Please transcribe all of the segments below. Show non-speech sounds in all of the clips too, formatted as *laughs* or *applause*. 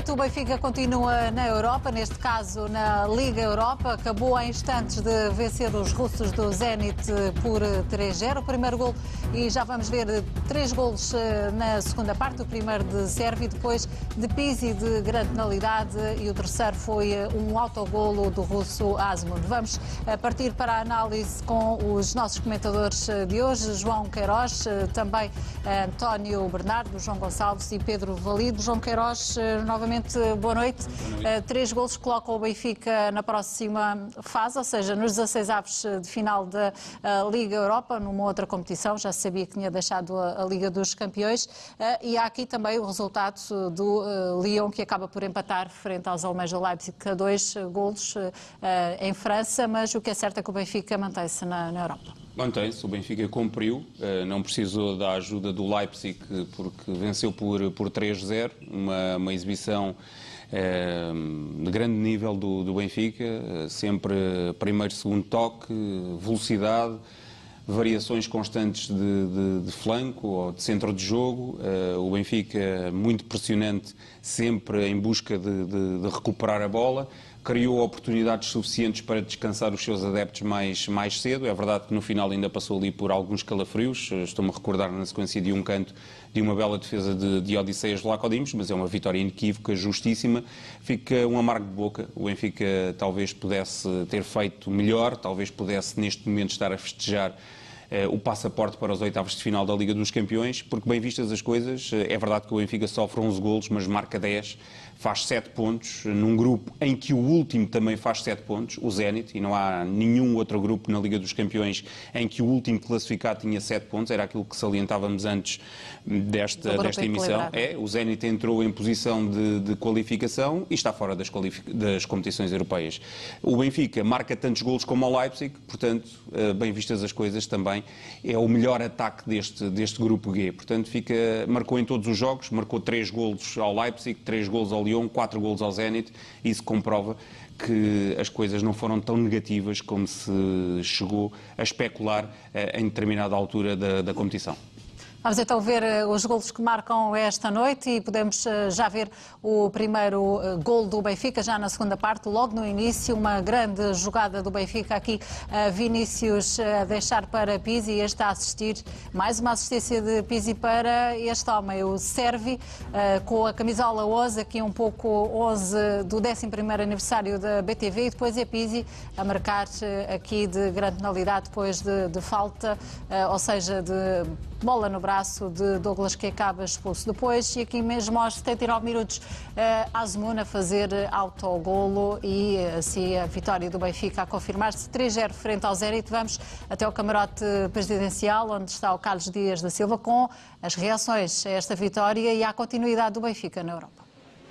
noite. O Benfica continua na Europa, neste caso na Liga Europa. Acabou há instantes de vencer os russos do Zenit por 3-0. O primeiro gol, e já vamos ver três golos eh, na segunda parte. O primeiro de Sérvio, depois de Pizzi de grande penalidade e o terceiro foi eh, um autogolo do russo Asmund. Vamos eh, partir para a análise com os nossos comentadores de hoje, João Queiroz, também António Bernardo, João Gonçalves e Pedro Valido. João Queiroz, novamente, boa noite. Boa noite. Uh, três gols colocam o Benfica na próxima fase, ou seja, nos 16 avos de final da uh, Liga Europa, numa outra competição. Já sabia que tinha deixado a, a Liga dos Campeões. Uh, e há aqui também o resultado do Lyon, que acaba por empatar frente aos alemães do Leipzig a dois golos em França. Mas o que é certo é que o Benfica mantém-se na, na Europa. Mantém-se, o Benfica cumpriu, não precisou da ajuda do Leipzig porque venceu por, por 3-0, uma, uma exibição é, de grande nível do, do Benfica, sempre primeiro, segundo toque, velocidade, variações constantes de, de, de, flanco ou de centro de jogo. O Benfica muito pressionante, sempre em busca de, de, recuperar a bola criou oportunidades suficientes para descansar os seus adeptos mais, mais cedo. É verdade que no final ainda passou ali por alguns calafrios. Estou-me a recordar na sequência de um canto de uma bela defesa de, de Odisseias de Lacodimos, mas é uma vitória inequívoca, justíssima. Fica um amargo de boca. O Benfica talvez pudesse ter feito melhor, talvez pudesse neste momento estar a festejar eh, o passaporte para os oitavos de final da Liga dos Campeões, porque bem vistas as coisas, eh, é verdade que o Benfica sofre 11 golos, mas marca 10 faz 7 pontos, num grupo em que o último também faz 7 pontos, o Zenit, e não há nenhum outro grupo na Liga dos Campeões em que o último classificado tinha 7 pontos, era aquilo que salientávamos antes desta, desta emissão. É, o Zenit entrou em posição de, de qualificação e está fora das, das, competições europeias. O Benfica marca tantos golos como o Leipzig, portanto, eh, bem vistas as coisas também, é o melhor ataque deste, deste grupo G. Portanto, fica, marcou em todos os jogos, marcou 3 golos ao Leipzig, 3 golos ao Lyon, 4 golos ao Zenit, isso comprova que as coisas não foram tão negativas como se chegou a especular eh, em determinada altura da, da competição. Vamos então ver eh, os golos que marcam esta noite e podemos eh, já ver o primeiro eh, gol do Benfica, já na segunda parte, logo no início, uma grande jogada do Benfica aqui, Vinícius a deixar para Pizzi e este a assistir, mais uma assistência de Pizzi para este homem, o Servi, com a camisola 11, aqui um pouco 11 do 11º aniversário da BTV e depois é Pizzi a marcar aqui de grande penalidade depois de, de falta, ou seja, de bola no braço de Douglas que acaba expulso depois e aqui mesmo aos 79 minutos uh, Azmoun a fazer autogolo e assim a vitória do Benfica a confirmar-se 3-0 frente ao Zenit. Vamos até o camarote presidencial onde está o Carlos Dias da Silva com as reações a esta vitória e à continuidade do Benfica na Europa.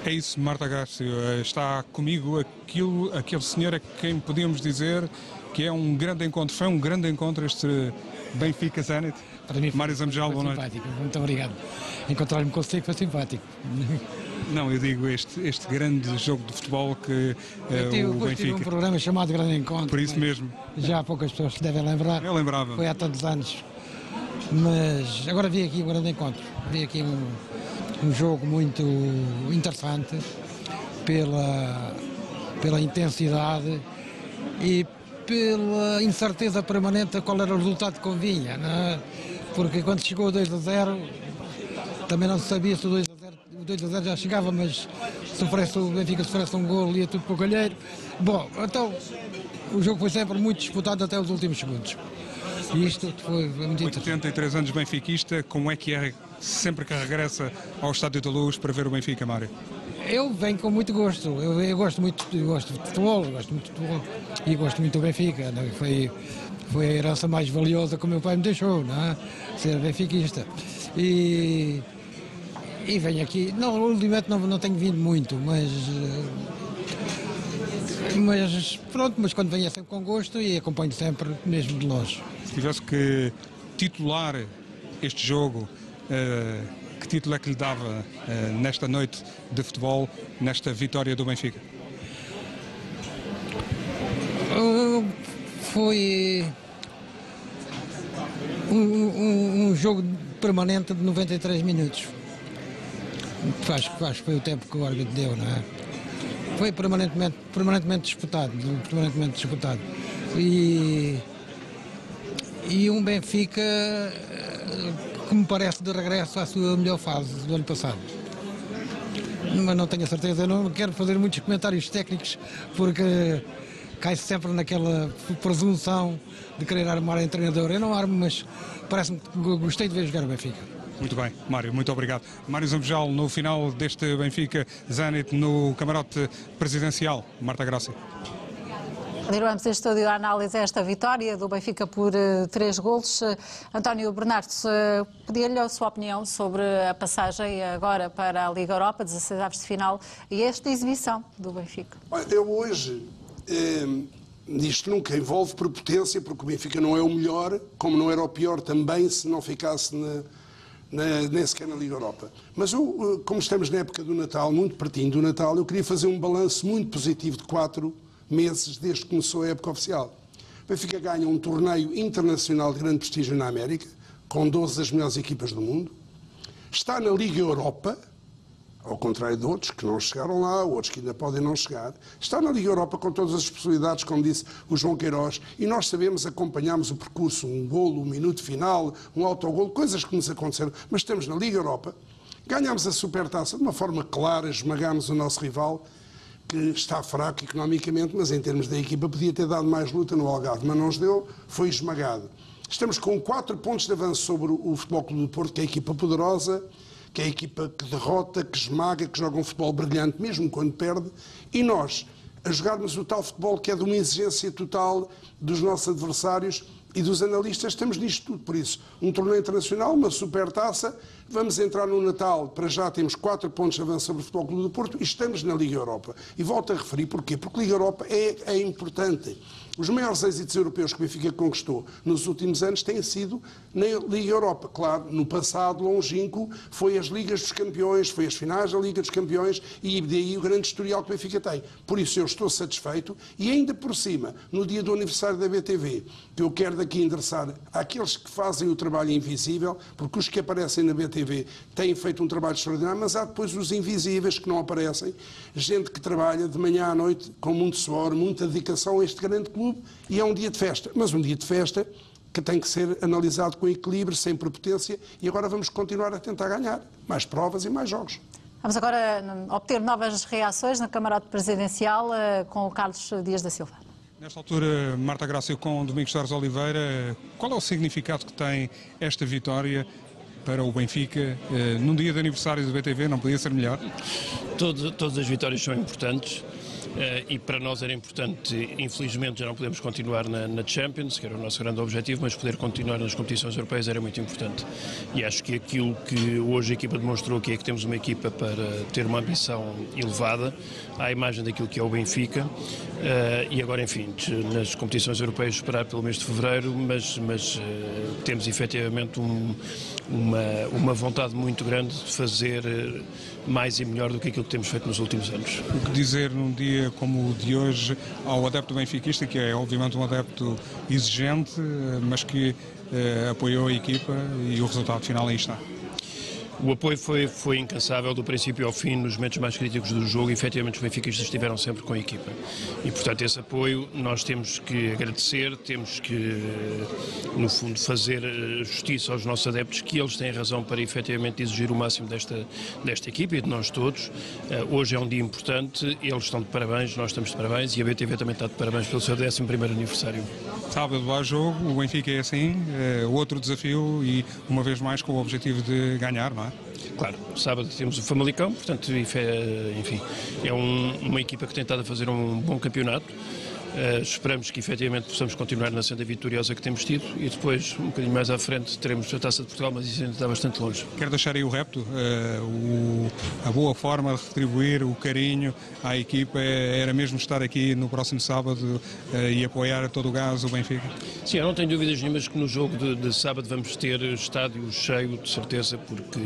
É isso, Marta Gácio. Eh, está comigo aquilo, aquele senhor a quem podíamos dizer que é um grande encontro. Foi um grande encontro este Benfica Zenit. Para mim Mário Zamejal, boa noite. Simpático, muito obrigado. Encontrar-me consigo foi simpático. *laughs* Não, eu digo este, este grande jogo de futebol que uh, tive, o Benfica... Tive um programa chamado Grande Encontro. Por isso mesmo. Já poucas pessoas se devem lembrar. Eu lembrava. Foi há tantos anos. Mas agora vi aqui o Grande Encontro. Vi aqui um, um jogo muito interessante pela, pela intensidade e pela incerteza permanente qual era o resultado que convinha. Não é? Porque quando chegou o 2 a 0 também não se sabia se o 2 a 0, o 2 a 0 já chegava, mas se oferece, o Benfica sofresse um gol ia tudo para o calheiro. Bom, então o jogo foi sempre muito disputado até os últimos segundos. E isto foi muito interessante. 83 anos benfiquista, como é que é sempre que regressa ao Estádio da Luz para ver o Benfica, Mário? Eu venho com muito gosto. Eu, eu gosto muito eu gosto de futebol, gosto muito de futebol e gosto muito do Benfica. Não? É? Foi foi a herança mais valiosa que o meu pai me deixou, não é? Ser benfiquista. E, e venho aqui, não, ultimamente não, não tenho vindo muito, mas mas pronto, mas quando venho é sempre com gosto e acompanho sempre mesmo de longe. Se tivesse que titular este jogo, uh, que título é que lhe dava uh, nesta noite de futebol, nesta vitória do Benfica? Foi um, um, um, jogo permanente de 93 minutos. Acho, acho que foi o tempo que o árbitro deu, não é? Foi permanentemente, permanentemente disputado, permanentemente disputado. E, e um Benfica eh, que me parece de regresso à sua melhor fase do ano passado. Mas não tenho a certeza, não quero fazer muitos comentários técnicos porque cai -se sempre naquela presunção de querer armar em treinador. Eu não armo, mas parece-me que gostei de ver jogar o Benfica. Muito bem, Mário, muito obrigado. Mário Zambejal, no final deste Benfica Zenit no camarote presidencial. Marta Graça. Continuamos em estúdio a análise a esta vitória do Benfica por uh, três golos. Uh, António Bernardo, uh, pedia-lhe a sua opinião sobre a passagem agora para a Liga Europa, 16 aves de final, e esta exibição do Benfica. Eu hoje, eh, isto nunca envolve prepotência, porque o Benfica não é o melhor, como não era o pior também se não ficasse na, na, nem sequer na Liga Europa. Mas eu, como estamos na época do Natal, muito pertinho do Natal, eu queria fazer um balanço muito positivo de quatro meses desde que começou a época oficial. O Benfica ganha um torneio internacional de grande prestígio na América, com 12 das melhores equipas do mundo. Está na Liga Europa, ao contrário de outros que não chegaram lá, outros que ainda podem não chegar. Está na Liga Europa com todas as possibilidades, como disse o João Queiroz, e nós sabemos, acompanhamos o percurso, um golo, um minuto final, um autogolo, coisas que nos aconteceram, mas estamos na Liga Europa, ganhamos a Supertaça de uma forma clara, esmagamos o nosso rival que está fraco economicamente, mas em termos da equipa podia ter dado mais luta no Algarve, mas não os deu, foi esmagado. Estamos com quatro pontos de avanço sobre o Futebol Clube do Porto, que é a equipa poderosa, que é a equipa que derrota, que esmaga, que joga um futebol brilhante, mesmo quando perde, e nós, a jogarmos o tal futebol que é de uma exigência total dos nossos adversários e dos analistas, estamos nisto tudo. Por isso, um torneio internacional, uma super taça, vamos entrar no Natal, para já temos 4 pontos de avanço sobre o Futebol Clube do Porto e estamos na Liga Europa. E volto a referir porquê? Porque a Liga Europa é, é importante. Os maiores êxitos europeus que o Benfica conquistou nos últimos anos têm sido na Liga Europa. Claro, no passado longínquo foi as Ligas dos Campeões, foi as finais da Liga dos Campeões e daí o grande historial que o Benfica tem. Por isso eu estou satisfeito e ainda por cima, no dia do aniversário da BTV, que eu quero daqui endereçar àqueles que fazem o trabalho invisível, porque os que aparecem na BTV têm feito um trabalho extraordinário, mas há depois os invisíveis que não aparecem, gente que trabalha de manhã à noite com muito suor, muita dedicação a este grande clube clube e é um dia de festa. Mas um dia de festa que tem que ser analisado com equilíbrio, sem prepotência, e agora vamos continuar a tentar ganhar mais provas e mais jogos. Vamos agora obter novas reações na Camarote Presidencial eh, com o Carlos Dias da Silva. Nesta altura, Marta Graça com Domingos Soares Oliveira, qual é o significado que tem esta vitória para o Benfica eh, num dia de aniversário do BTV? Não podia ser melhor? Todo, todas as vitórias são importantes. Eh, e para nós era importante, infelizmente já não podemos continuar na, na, Champions, que era o nosso grande objetivo, mas poder continuar nas competições europeias era muito importante. E acho que aquilo que hoje a equipa demonstrou aqui é que temos uma equipa para ter uma ambição elevada, à imagem daquilo que é o Benfica, uh, e agora, enfim, nas competições europeias esperar pelo mês de fevereiro, mas, mas uh, temos efetivamente um, uma, uma vontade muito grande de fazer mais e melhor do que aquilo que temos feito nos últimos anos. O que dizer num dia como o de hoje ao adepto benfiquista, que é obviamente um adepto exigente, mas que eh, apoiou a equipa e o resultado final aí está? O apoio foi, foi incansável do princípio ao fim, nos momentos mais críticos do jogo, e efetivamente os benfiquistas estiveram sempre com a equipa. E, portanto, esse apoio nós temos que agradecer, temos que, no fundo, fazer eh, justiça aos nossos adeptos, que eles têm razão para efetivamente exigir o máximo desta, desta equipa e de nós todos. Uh, hoje é um dia importante, eles estão de parabéns, nós estamos de parabéns e a BTV também está de parabéns pelo seu 11 aniversário. Sábado há jogo, o Benfica é assim, é outro desafio e, uma vez mais, com o objetivo de ganhar, não é? Claro, sábado temos o Famalicão, portanto, enfim, é um, uma equipa que tem estado a fazer um bom campeonato. Uh, esperamos que efetivamente possamos continuar na senda vitoriosa que temos tido e depois, um bocadinho mais à frente, teremos a Taça de Portugal, mas isso ainda está bastante longe. Quero deixar aí o repto, uh, o, a boa forma de retribuir o carinho à equipa é, era mesmo estar aqui no próximo sábado uh, e apoiar a todo o gás o Benfica? Sim, eu não tenho dúvidas nenhumas que no jogo de, de sábado vamos ter estádio cheio, de certeza, porque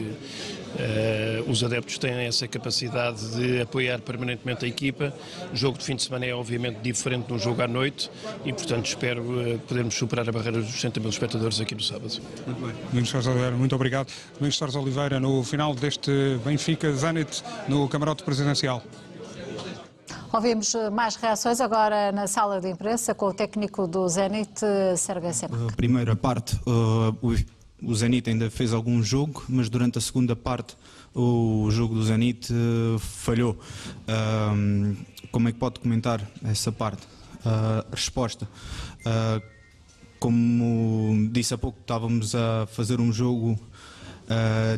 Uh, os adeptos têm essa capacidade de apoiar permanentemente a equipa. O jogo de fim de semana é obviamente diferente de um jogo à noite e, portanto, espero uh, podermos superar a barreira dos 60 mil espectadores aqui no sábado. Muito bem. Domingos Soares Oliveira, muito obrigado. Domingos Soares Oliveira, no final deste Benfica Zenit, no camarote presidencial. Ouvimos eh, mais reações agora na sala de imprensa com o técnico do Zenit, Sérgio Semak. Primeira parte, uh, o Zenit ainda fez algum jogo, mas durante a segunda parte o jogo do Zenit uh, falhou. Uh, como é que pode comentar essa parte? Uh, resposta. como disse há pouco, estávamos a fazer um jogo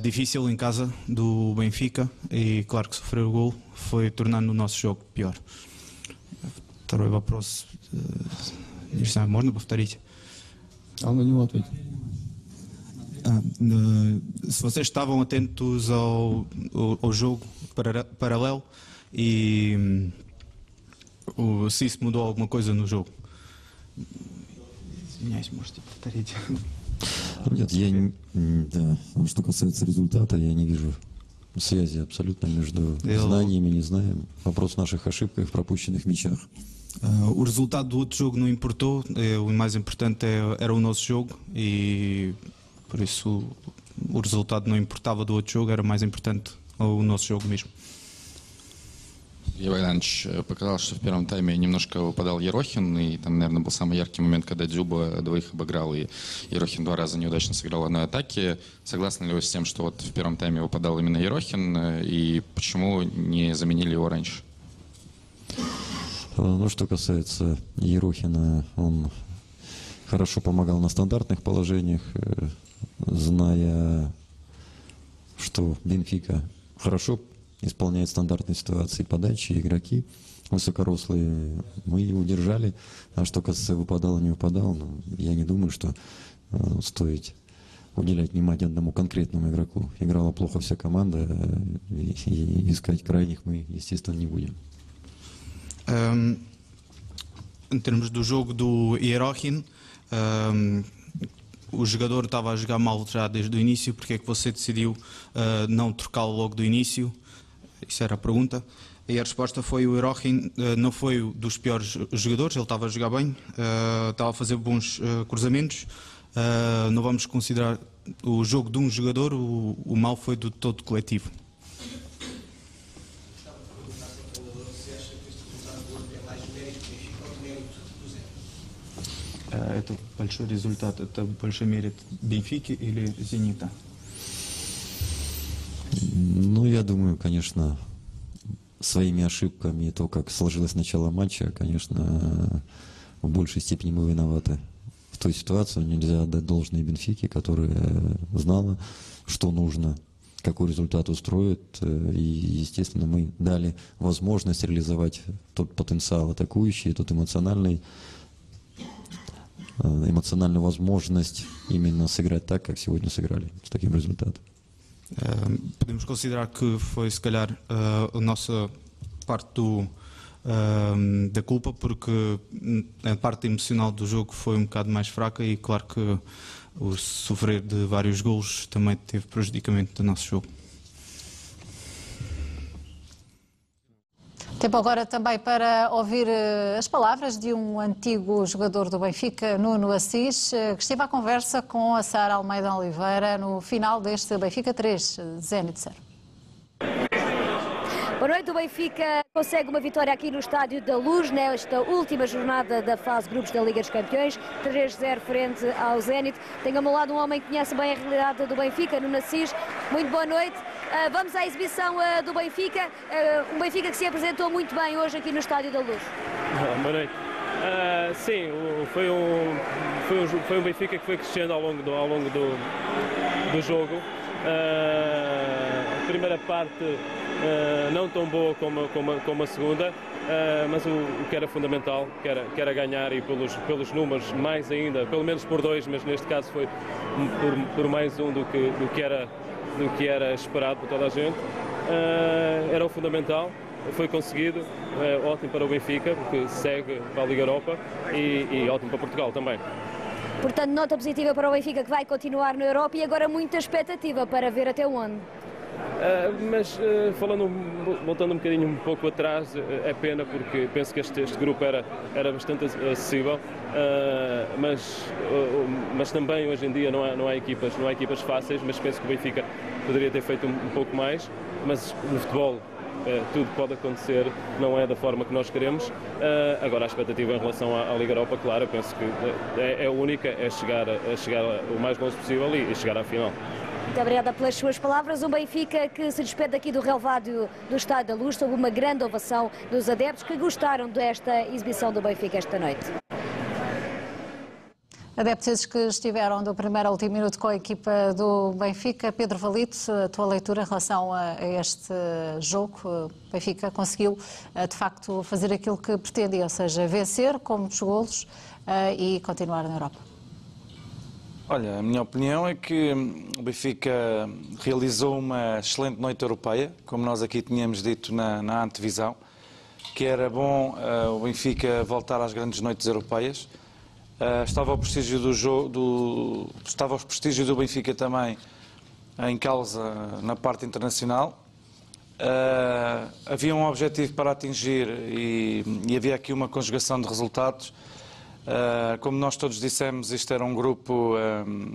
difícil em casa do Benfica e claro que sofrer o gol foi tornando o nosso jogo pior. Второй вопрос. Не знаю, можно повторить? Он на него ответит. Ah, se vocês estavam atentos ao, ao, ao jogo para, paralelo e um, se isso mudou alguma coisa no jogo. Извиняюсь, можете повторить. Нет, я не, да, что касается результата, я не вижу связи абсолютно между знаниями и незнанием. Вопрос в наших ошибках, в пропущенных мячах. Uh, o resultado do outro jogo não importou, o mais importante era o nosso jogo e por isso o resultado não importava do outro jogo, era mais importante o nosso jogo mesmo. Илья Богданович, показалось, что в первом тайме немножко выпадал Ерохин, и там, наверное, был самый яркий момент, когда Дзюба двоих обыграл, и Ерохин два раза неудачно сыграл одной атаке. Согласны ли вы с тем, что вот в первом тайме выпадал именно Ерохин, и почему не заменили его раньше? Ну, что касается Ерохина, он хорошо помогал на стандартных положениях, зная, что Бенфика хорошо исполняет стандартные ситуации подачи, игроки высокорослые, мы его удержали. А что касается выпадал, не выпадал, ну, я не думаю, что э, стоит уделять внимание одному конкретному игроку. Играла плохо вся команда, э, и, и искать крайних мы, естественно, не будем. Um, em termos do jogo do Hierochin, um, o jogador estava a jogar mal já desde o início, porque é que você decidiu uh, não trocá-lo logo do início? Isso era a pergunta. E a resposta foi o Erohin uh, não foi dos piores jogadores, ele estava a jogar bem, uh, estava a fazer bons cruzamentos. não vamos considerar o jogo de um jogador, o, o mal foi do todo coletivo. Это большой результат, это больше мерит Бенфики или Зенита? Ну, я думаю, конечно, своими ошибками, то, как сложилось начало матча, конечно, в большей степени мы виноваты в той ситуации. Нельзя отдать должное Бенфике, которая знала, что нужно, какой результат устроит. И, естественно, мы дали возможность реализовать тот потенциал атакующий, тот эмоциональный, Э, эмоциональную возможность именно сыграть так, как сегодня сыграли, с таким результатом. Uh, podemos considerar que foi, se calhar, uh, a nossa parte do, uh, da culpa, porque a parte emocional do jogo foi um bocado mais fraca e, claro, que o sofrer de vários golos também teve prejudicamento do nosso jogo. Tempo agora também para ouvir eh, as palavras de um antigo jogador do Benfica, Nuno Assis, eh, que esteve à conversa com a Sara Almeida Oliveira no final deste Benfica 3, Zenit 0. Boa noite, o Benfica consegue uma vitória aqui no Estádio da Luz nesta última jornada da fase grupos da Liga dos Campeões, 3-0 frente ao Zenit. Tenho ao meu lado um homem que conhece bem a realidade do Benfica, Nuno Assis. Muito boa noite. Uh, vamos à exibição uh, do Benfica, uh, um Benfica que se apresentou muito bem hoje aqui no Estádio da Luz. Boa noite. sim, foi um, foi, um, foi um Benfica que foi crescendo ao longo do, ao longo do, do jogo. a primeira parte não tão boa como, como, como a segunda, mas o, o, que era fundamental, que era, que era ganhar e pelos, pelos números mais ainda, pelo menos por dois, mas neste caso foi por, por mais um do que, do que era do que era esperado por toda a gente. Uh, era o fundamental, foi conseguido, uh, ótimo para o Benfica, porque segue para a Liga Europa e, e ótimo para Portugal também. Portanto, nota positiva para o Benfica que vai continuar na Europa e agora muita expectativa para ver até onde. Uh, mas uh, falando, voltando um bocadinho um pouco atrás, uh, é pena porque penso que este, este grupo era, era bastante acessível, mas, mas também hoje em dia não há, não, há equipas, não há equipas fáceis, mas penso que o Benfica poderia ter feito um, um pouco mais, mas no futebol tudo pode acontecer, não é da forma que nós queremos. agora, a expectativa em relação à, à Liga Europa, claro, penso que é, é única, é chegar, é chegar o mais longe possível e, e chegar à final. Muito obrigada pelas suas palavras. O Benfica que se despede aqui do relevado do Estádio da Luz sob uma grande ovação dos adeptos que gostaram desta exibição do Benfica esta noite. Adeptos que estiveram do primeiro ao último minuto com a equipa do Benfica. Pedro Valito, a tua leitura em relação a este jogo. O Benfica conseguiu, eh, de facto, fazer aquilo que pretendia, ou seja, vencer com muitos golos eh, e continuar na Europa. Olha, a minha opinião é que o Benfica realizou uma excelente noite europeia, como nós aqui tínhamos dito na, na antevisão, que era bom uh, o Benfica voltar às grandes noites europeias. Uh, estava o prestígio do jogo, estava o prestígio do Benfica também em causa na parte internacional. Uh, havia um objetivo para atingir e, e havia aqui uma conjugação de resultados Uh, como nós todos dissemos, isto era um grupo um,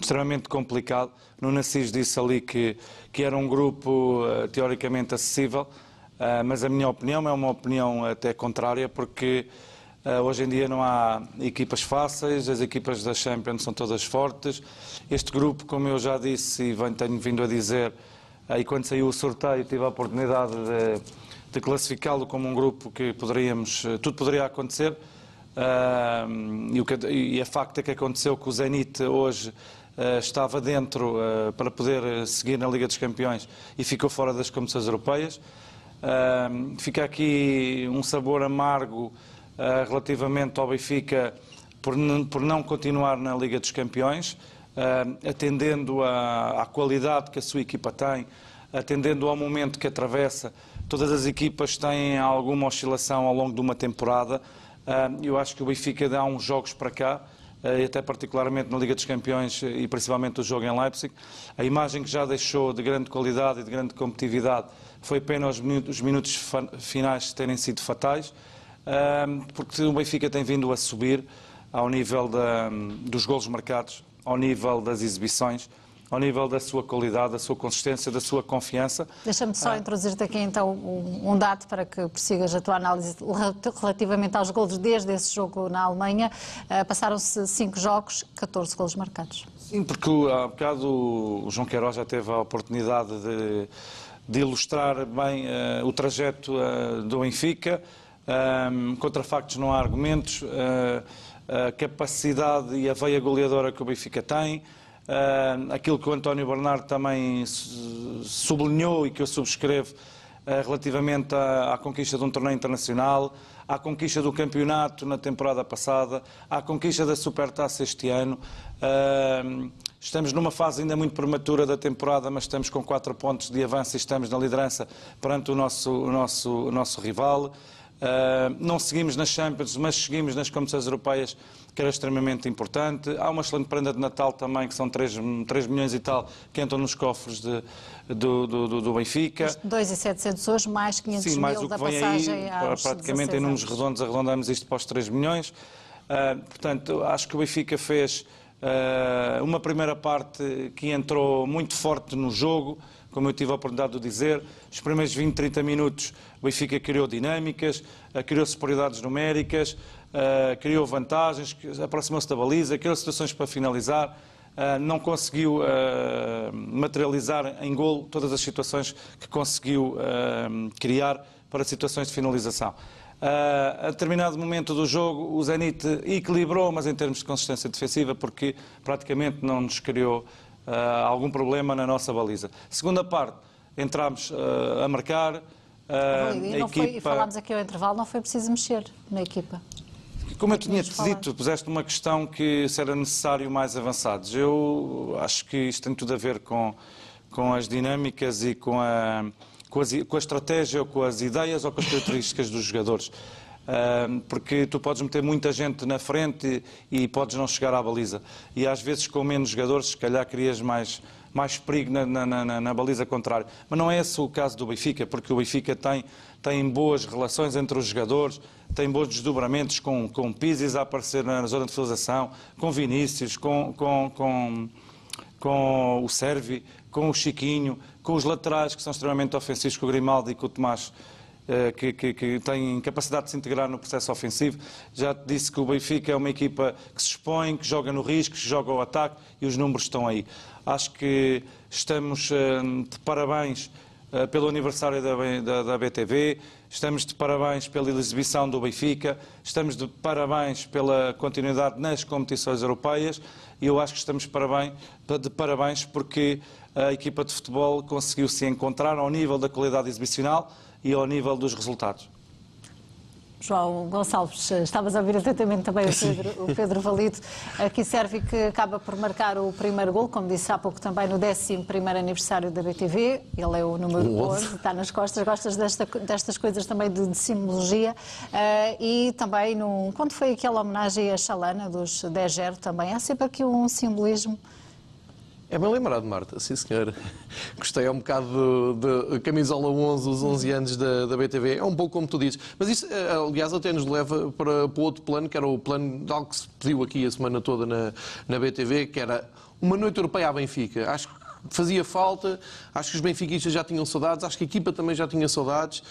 extremamente complicado. No Nassis disse ali que, que era um grupo uh, teoricamente acessível, uh, mas a minha opinião é uma opinião até contrária, porque hoje em dia não há equipas fáceis, as equipas da Champions são todas fortes. Este grupo, como eu já disse e tenho vindo a dizer, e quando saiu o sorteio tive a oportunidade de, de classificá-lo como um grupo que poderíamos, tudo poderia acontecer. E, o que, e a facto é que aconteceu que o Zenit hoje uh, estava dentro uh, para poder seguir na Liga dos Campeões e ficou fora das competições europeias. fica aqui um sabor amargo relativamente ao Benfica por, não continuar na Liga dos Campeões, atendendo à qualidade que a sua equipa tem, atendendo ao momento que atravessa. Todas as equipas têm alguma oscilação ao longo de uma temporada. Eu acho que o Benfica dá uns jogos para cá, eh, e até particularmente na Liga dos Campeões eh, e principalmente o jogo em Leipzig. A imagem que já deixou de grande qualidade e de grande competitividade foi pena os minutos, os minutos finais terem sido fatais, porque o Benfica tem vindo a subir ao nível dos golos marcados, ao nível das exibições ao nível da sua qualidade, da sua consistência, da sua confiança. Deixa-me só ah. introduzir-te aqui então um, dado para que persigas a tua análise relativamente aos golos desde esse jogo na Alemanha. Uh, Passaram-se cinco jogos, 14 golos marcados. Sim, porque há bocado o João Queiroz já teve a oportunidade de, de ilustrar bem uh, o trajeto uh, do Benfica. Um, contra factos não há argumentos. a capacidade e a veia goleadora que o Benfica tem. Uh, aquilo que o António Bernardo também sublinhou e que eu subscrevo uh, relativamente à, à, conquista de um torneio internacional, à conquista do campeonato na temporada passada, à conquista da Supertaça este ano. Uh, estamos numa fase ainda muito prematura da temporada, mas estamos com quatro pontos de avanço e estamos na liderança perante o nosso, o nosso, o nosso rival. Não seguimos nas Champions, mas seguimos nas competições europeias que era extremamente importante. Há uma excelente prenda de Natal também, que são 3, 3 milhões e tal, que entram nos cofres de, do, do, do, Benfica. 2,700 hoje, mais 500 Sim, mais mil o que da vem passagem aí, praticamente em números redondos, arredondamos isto para os 3 milhões. Uh, portanto, acho que o Benfica fez uh, uma primeira parte que entrou muito forte no jogo, como eu tive a oportunidade de dizer. Os primeiros 20, 30 minutos, o Benfica criou dinâmicas, uh, criou superioridades numéricas, uh, criou vantagens, aproximou-se da baliza, criou situações para finalizar, uh, não conseguiu materializar em golo todas as situações que conseguiu criar para situações de finalização. A determinado momento do jogo, o Zenit equilibrou, mas em termos de consistência defensiva, porque praticamente não nos criou algum problema na nossa baliza. Segunda parte, entramos uh, a marcar. e, equipa... foi, falámos aqui ao intervalo, não foi preciso mexer na equipa. Como eu tinha te dito, puseste uma questão que se era necessário mais avançados. Eu acho que isto tem tudo a ver com, com as dinâmicas e com a, com, as, com a estratégia ou com as ideias ou com as características dos jogadores. Porque tu podes meter muita gente na frente e, e, podes não chegar à baliza. E às vezes com menos jogadores, se calhar crias mais, mais perigo na, na, na, na, baliza contrária. Mas não é esse o caso do Benfica, porque o Benfica tem, tem boas relações entre os jogadores, tem bons desdobramentos com, com Pizzi a aparecer na zona de finalização, com Vinícius, com, com, com, com o Servi, com o Chiquinho, com os laterais que são extremamente ofensivos, com o Grimaldi e com o Tomás. Eh, que, que, que têm capacidade de se integrar no processo ofensivo. Já disse que o Benfica é uma equipa que se expõe, que joga no risco, que joga ao ataque e os números estão aí. Acho que estamos eh, de parabéns eh, pelo aniversário da, da, da, BTV, estamos de parabéns pela exibição do Benfica, estamos de parabéns pela continuidade nas competições europeias e eu acho que estamos de parabéns, de parabéns porque a equipa de futebol conseguiu se encontrar ao nível da qualidade exibicional e ao nível dos resultados. João Gonçalves, estavas a ouvir atentamente também o *laughs* Pedro, o Pedro Valido, aqui serve que acaba por marcar o primeiro gol, como disse há pouco também, no 11 aniversário da BTV, ele é o número 11, está nas costas, gostas desta, destas coisas também de, de simbologia, uh, e também num, quando foi aquela homenagem a Chalana dos 10-0 também, há sempre aqui um simbolismo é bem lembrado, Marta, sim senhor. *laughs* Gostei, um bocado de, camisola 11, os 11 anos da, da BTV, é um pouco como tu dizes. Mas isso, eh, aliás, até nos leva para, para outro plano, que era o plano de algo que se pediu aqui a semana toda na, na BTV, que era uma noite europeia à Benfica. Acho que fazia falta, acho que os benfiquistas já tinham saudades, acho que a equipa também já tinha saudades.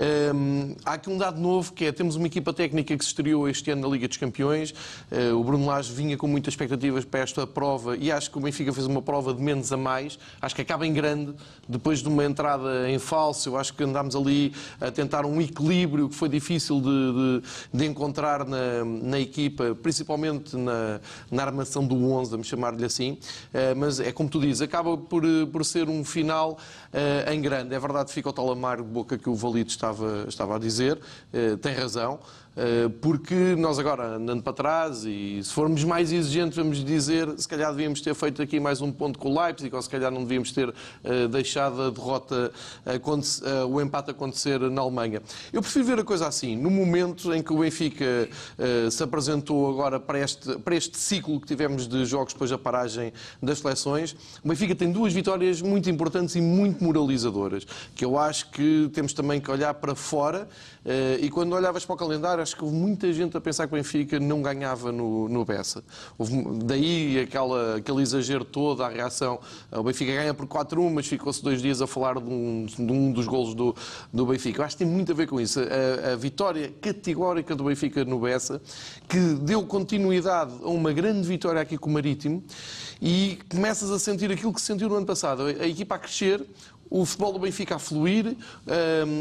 Um, há aqui um dado novo que é, temos uma equipa técnica que se estreou este ano na Liga dos Campeões, uh, o Bruno Lage vinha com muitas expectativas para esta prova e acho que o Benfica fez uma prova de menos a mais, acho que acaba em grande, depois de uma entrada em falso, eu acho que andámos ali a tentar um equilíbrio que foi difícil de, de, de encontrar na, na, equipa, principalmente na, na armação do 11, vamos chamar-lhe assim, uh, mas é como tu dizes, acaba por, eh, por ser um final uh, em grande. É verdade, fica o tal amargo boca que o Valido estava, estava a dizer, uh, tem razão. Eh, porque nós agora, andando para trás, e se formos mais exigentes, vamos dizer, se calhar devíamos ter feito aqui mais um ponto com o Leipzig, ou se calhar não devíamos ter uh, deixado a derrota, uh, o empate acontecer na Alemanha. Eu prefiro ver a coisa assim, no momento em que o Benfica se apresentou agora para este, para este ciclo que tivemos de jogos depois da paragem das seleções, o Benfica tem duas vitórias muito importantes e muito moralizadoras, que eu acho que temos também que olhar para fora, e quando olhavas para o calendário, acho que houve muita gente a pensar que o Benfica não ganhava no, no Bessa. Houve, daí aquela, aquele exagero todo, a reação. O Benfica ganha por 4-1, mas ficou-se dois dias a falar de um, de um dos golos do, do Benfica. Eu acho que tem muito a ver com isso. A, a vitória categórica do Benfica no Bessa, que deu continuidade a uma grande vitória aqui com o Marítimo, e começas a sentir aquilo que se sentiu no ano passado. A, a equipa a crescer, o futebol do Benfica a fluir,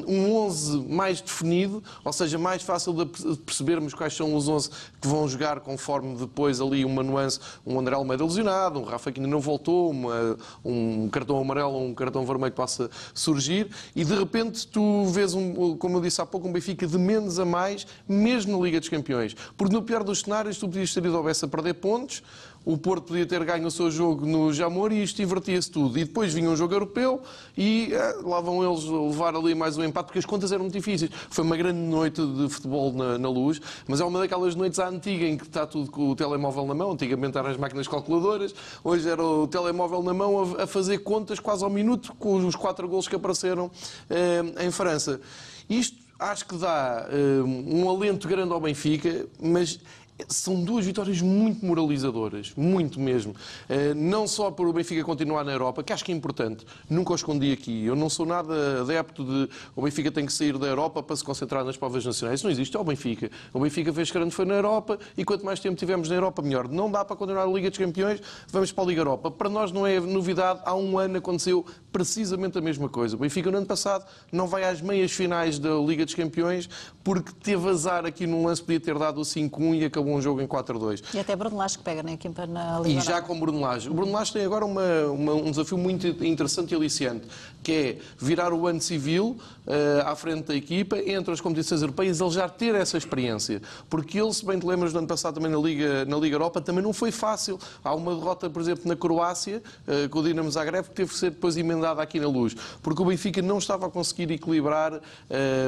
um 11 mais definido, ou seja, mais fácil de percebermos quais são os 11 que vão jogar conforme depois ali uma nuance, um André Almeida lesionado, um Rafa que ainda não voltou, uma, um cartão amarelo um cartão vermelho possa surgir e de repente tu vês, um, como eu disse há pouco, um Benfica de menos a mais, mesmo na Liga dos Campeões. Porque no pior dos cenários tu podias ter ido ao Bessa perder pontos, o Porto podia ter ganho o seu jogo no Jamor e isto invertia-se tudo. E depois vinha um jogo europeu e eh, lá vão eles levar ali mais um empate, porque as contas eram muito difíceis. Foi uma grande noite de futebol na, na luz, mas é uma daquelas noites à antiga em que está tudo com o telemóvel na mão. Antigamente eram as máquinas calculadoras, hoje era o telemóvel na mão a, a fazer contas quase ao minuto com os quatro gols que apareceram eh, em França. Isto acho que dá eh, um alento grande ao Benfica, mas são duas vitórias muito moralizadoras, muito mesmo. Eh, não só por o Benfica continuar na Europa, que acho que é importante, nunca o escondi aqui. Eu não sou nada adepto de o Benfica tem que sair da Europa para se concentrar nas provas nacionais. Isso não existe, é o Benfica. O Benfica fez grande foi na Europa e quanto mais tempo tivermos na Europa, melhor. Não dá para continuar a Liga dos Campeões, vamos para a Liga Europa. Para nós não é novidade, há um ano aconteceu precisamente a mesma coisa. O Benfica no ano passado não vai às meias finais da Liga dos Campeões porque teve azar aqui num lance, podia ter dado o 5-1 e acabou um jogo em 4-2. E até Bruno Lage que pega na equipa na Liga E já com Bruno Lage. O Bruno Lage tem agora uma, uma, um desafio muito interessante e aliciante, que é virar o ano civil uh, à frente da equipa, entre as competições europeias, ele já ter essa experiência. Porque ele, se bem te lembras, do ano passado também na Liga, na Liga Europa, também não foi fácil. Há uma derrota, por exemplo, na Croácia, uh, com o Dinamo Zagreb, que teve que ser depois emendada aqui na Luz, porque o Benfica não estava a conseguir equilibrar uh,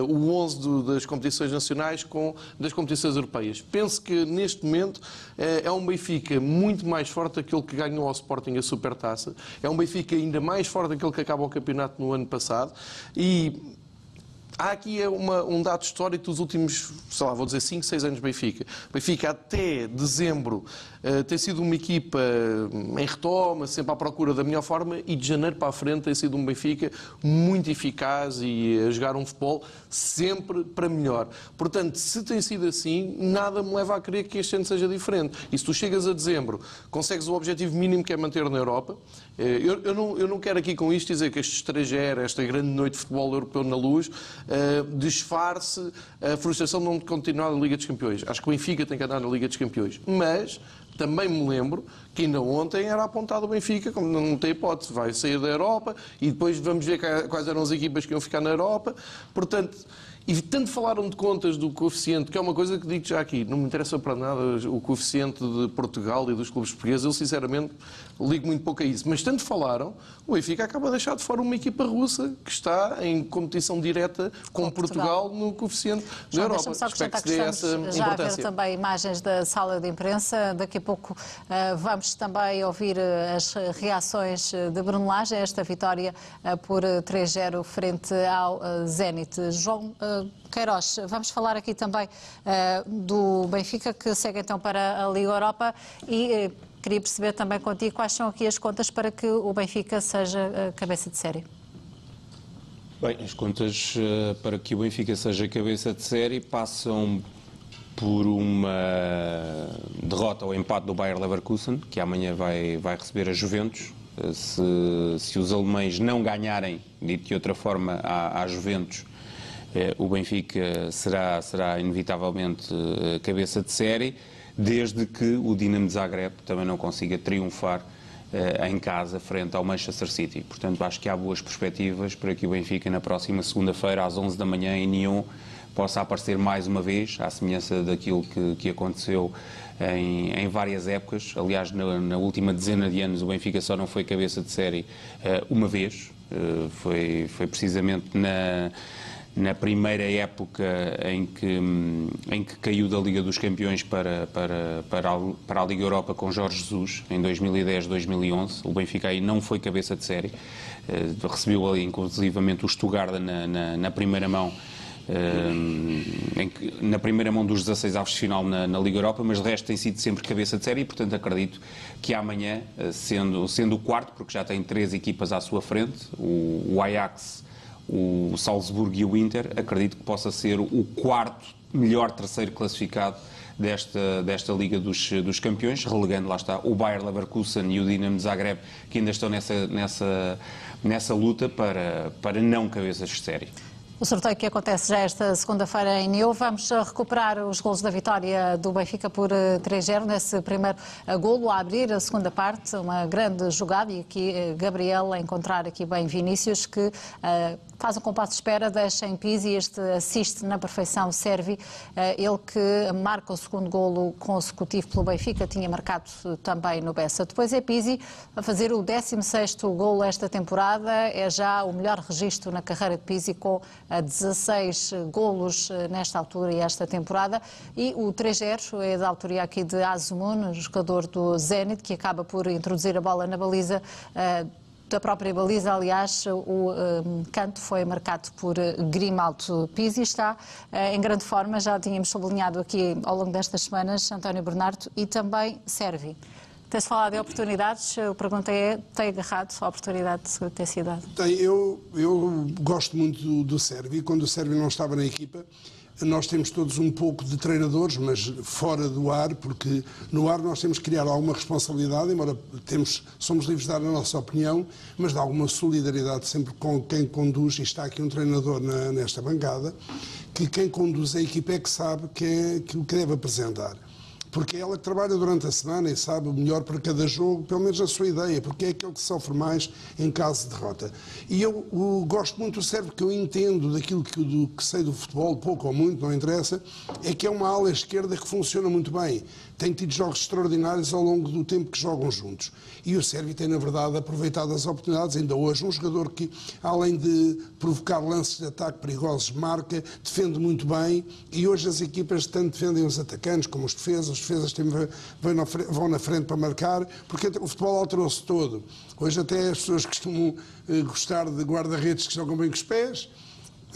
o 11 do, das competições nacionais com das competições europeias. Penso que neste momento é um Benfica muito mais forte daquele que ganhou ao Sporting a Supertaça, é um Benfica ainda mais forte daquele que acaba o campeonato no ano passado e Há aqui uma, um dado histórico dos últimos, sei lá, vou dizer 5, 6 anos Benfica. Benfica até dezembro uh, tem sido uma equipa em retoma, sempre à procura da melhor forma e de janeiro para a frente tem sido um Benfica muito eficaz e a jogar um futebol sempre para melhor. Portanto, se tem sido assim, nada me leva a crer que este ano seja diferente. E se tu chegas a dezembro, consegues o objetivo mínimo que é manter na Europa, eh, eu, eu, não, eu não quero aqui com isto dizer que este estrangeiro, esta grande noite de futebol europeu na luz, uh, disfarce a frustração de não continuar na Liga dos Campeões. Acho que o Benfica tem que andar na Liga dos Campeões. Mas também me lembro que ainda ontem era apontado o Benfica, como não tem hipótese, vai sair da Europa e depois vamos ver quais eram as equipas que iam ficar na Europa. Portanto, e tanto falaram de contas do coeficiente, que é uma coisa que digo já aqui, não me interessa para nada o coeficiente de Portugal e dos clubes portugueses, eu sinceramente ligo muito pouco a isso. Mas tanto falaram, o Benfica acaba de deixar de fora uma equipa russa que está em competição direta com, com Portugal. Portugal. no coeficiente da Europa. Só Espero que dê essa já ver também imagens da sala de imprensa. Daqui a pouco uh, vamos também ouvir uh, as reações eh, de Bruno Lage a esta vitória uh, por 3-0 frente ao Zenit. João Queiroz, vamos falar aqui também do Benfica, que segue então para a Liga Europa e Queria perceber também contigo quais são aqui as contas para que o Benfica seja cabeça de série. Bem, as contas uh, para que o Benfica seja cabeça de série passam por uma derrota ou empate do Bayer Leverkusen, que amanhã vai, vai receber a Juventus. Uh, se, se os alemães não ganharem, dito de outra forma, à, à Juventus, uh, o Benfica será, será inevitavelmente cabeça de série desde que o Dinamo de Zagreb também não consiga triunfar eh, em casa frente ao Manchester City. Portanto, acho que há boas perspectivas para que o Benfica na próxima segunda-feira às 11 da manhã em Nyon possa aparecer mais uma vez, à semelhança daquilo que, que aconteceu em, em, várias épocas. Aliás, na, na, última dezena de anos o Benfica só não foi cabeça de série uh, uma vez. Uh, foi, foi precisamente na na primeira época em que, em que caiu da Liga dos Campeões para, para, para, a, para a Liga Europa com Jorge Jesus, em 2010-2011. O Benfica aí não foi cabeça de série, uh, recebeu ali inclusivamente o Stuttgart na, na, na primeira mão. Uh, que, na primeira mão dos 16 avos de final na, na, Liga Europa, mas de resto tem sido sempre cabeça de série e, portanto, acredito que amanhã, uh, sendo, sendo o quarto, porque já tem três equipas à sua frente, o, o Ajax, o Salzburgo e o Inter, acredito que possa ser o quarto melhor terceiro classificado desta, desta Liga dos, dos Campeões, relegando, lá está, o Bayer Leverkusen e o Dinamo Zagreb, que ainda estão nessa, nessa, nessa luta para, para não cabeças de série. O sorteio que acontece já esta segunda-feira em Neu. Vamos eh, recuperar os gols da vitória do Benfica por 3-0 eh, nesse primeiro eh, golo a abrir a segunda parte. Uma grande jogada e aqui Gabriel a encontrar aqui bem Vinícius que faz um compasso de espera, deixa em Pizzi este assiste na perfeição serve ele que marca o segundo golo consecutivo pelo Benfica, tinha marcado também no Bessa. Depois é Pizzi a fazer o 16º golo esta temporada, é já o melhor registro na carreira de Pizzi com 16 golos nesta altura e esta temporada. E o 3-0 é da autoria aqui de Azumun, jogador do Zenit, que acaba por introduzir a bola na baliza da própria baliza, aliás, o um, canto foi marcado por eh, Grimaldo Pizzi, está uh, em grande forma, já tínhamos sublinhado aqui ao longo destas semanas, António Bernardo e também Servi. Tem-se falado de oportunidades, a pergunta é, tem agarrado a oportunidade de ter sido dada? Tem, eu, eu gosto muito do, do Servi, quando o Servi não estava na equipa, nós temos todos um pouco de treinadores, mas fora do ar, porque no ar nós temos que criar alguma responsabilidade, embora temos, somos livres de dar a nossa opinião, mas de alguma solidariedade sempre com quem conduz, e está aqui um treinador na, nesta bancada, que quem conduz a equipa é que sabe que é que deve apresentar. Porque ela que trabalha durante a semana e sabe o melhor para cada jogo, pelo menos a sua ideia, porque é aquele que sofre mais em caso de derrota. E eu o, gosto muito do Sérgio, porque eu entendo daquilo que, do, que sei do futebol, pouco ou muito, não interessa, é que é uma ala esquerda que funciona muito bem. Tem tido jogos extraordinários ao longo do tempo que jogam juntos. E o Sérgio tem, na verdade, aproveitado as oportunidades. Ainda hoje, um jogador que, além de provocar lances de ataque perigosos, marca, defende muito bem. E hoje as equipas tanto defendem os atacantes como os defesas. Os defesas vão na frente para marcar, porque o futebol alterou-se todo. Hoje até as pessoas costumam eh, gostar de guarda-redes que jogam bem com os pés,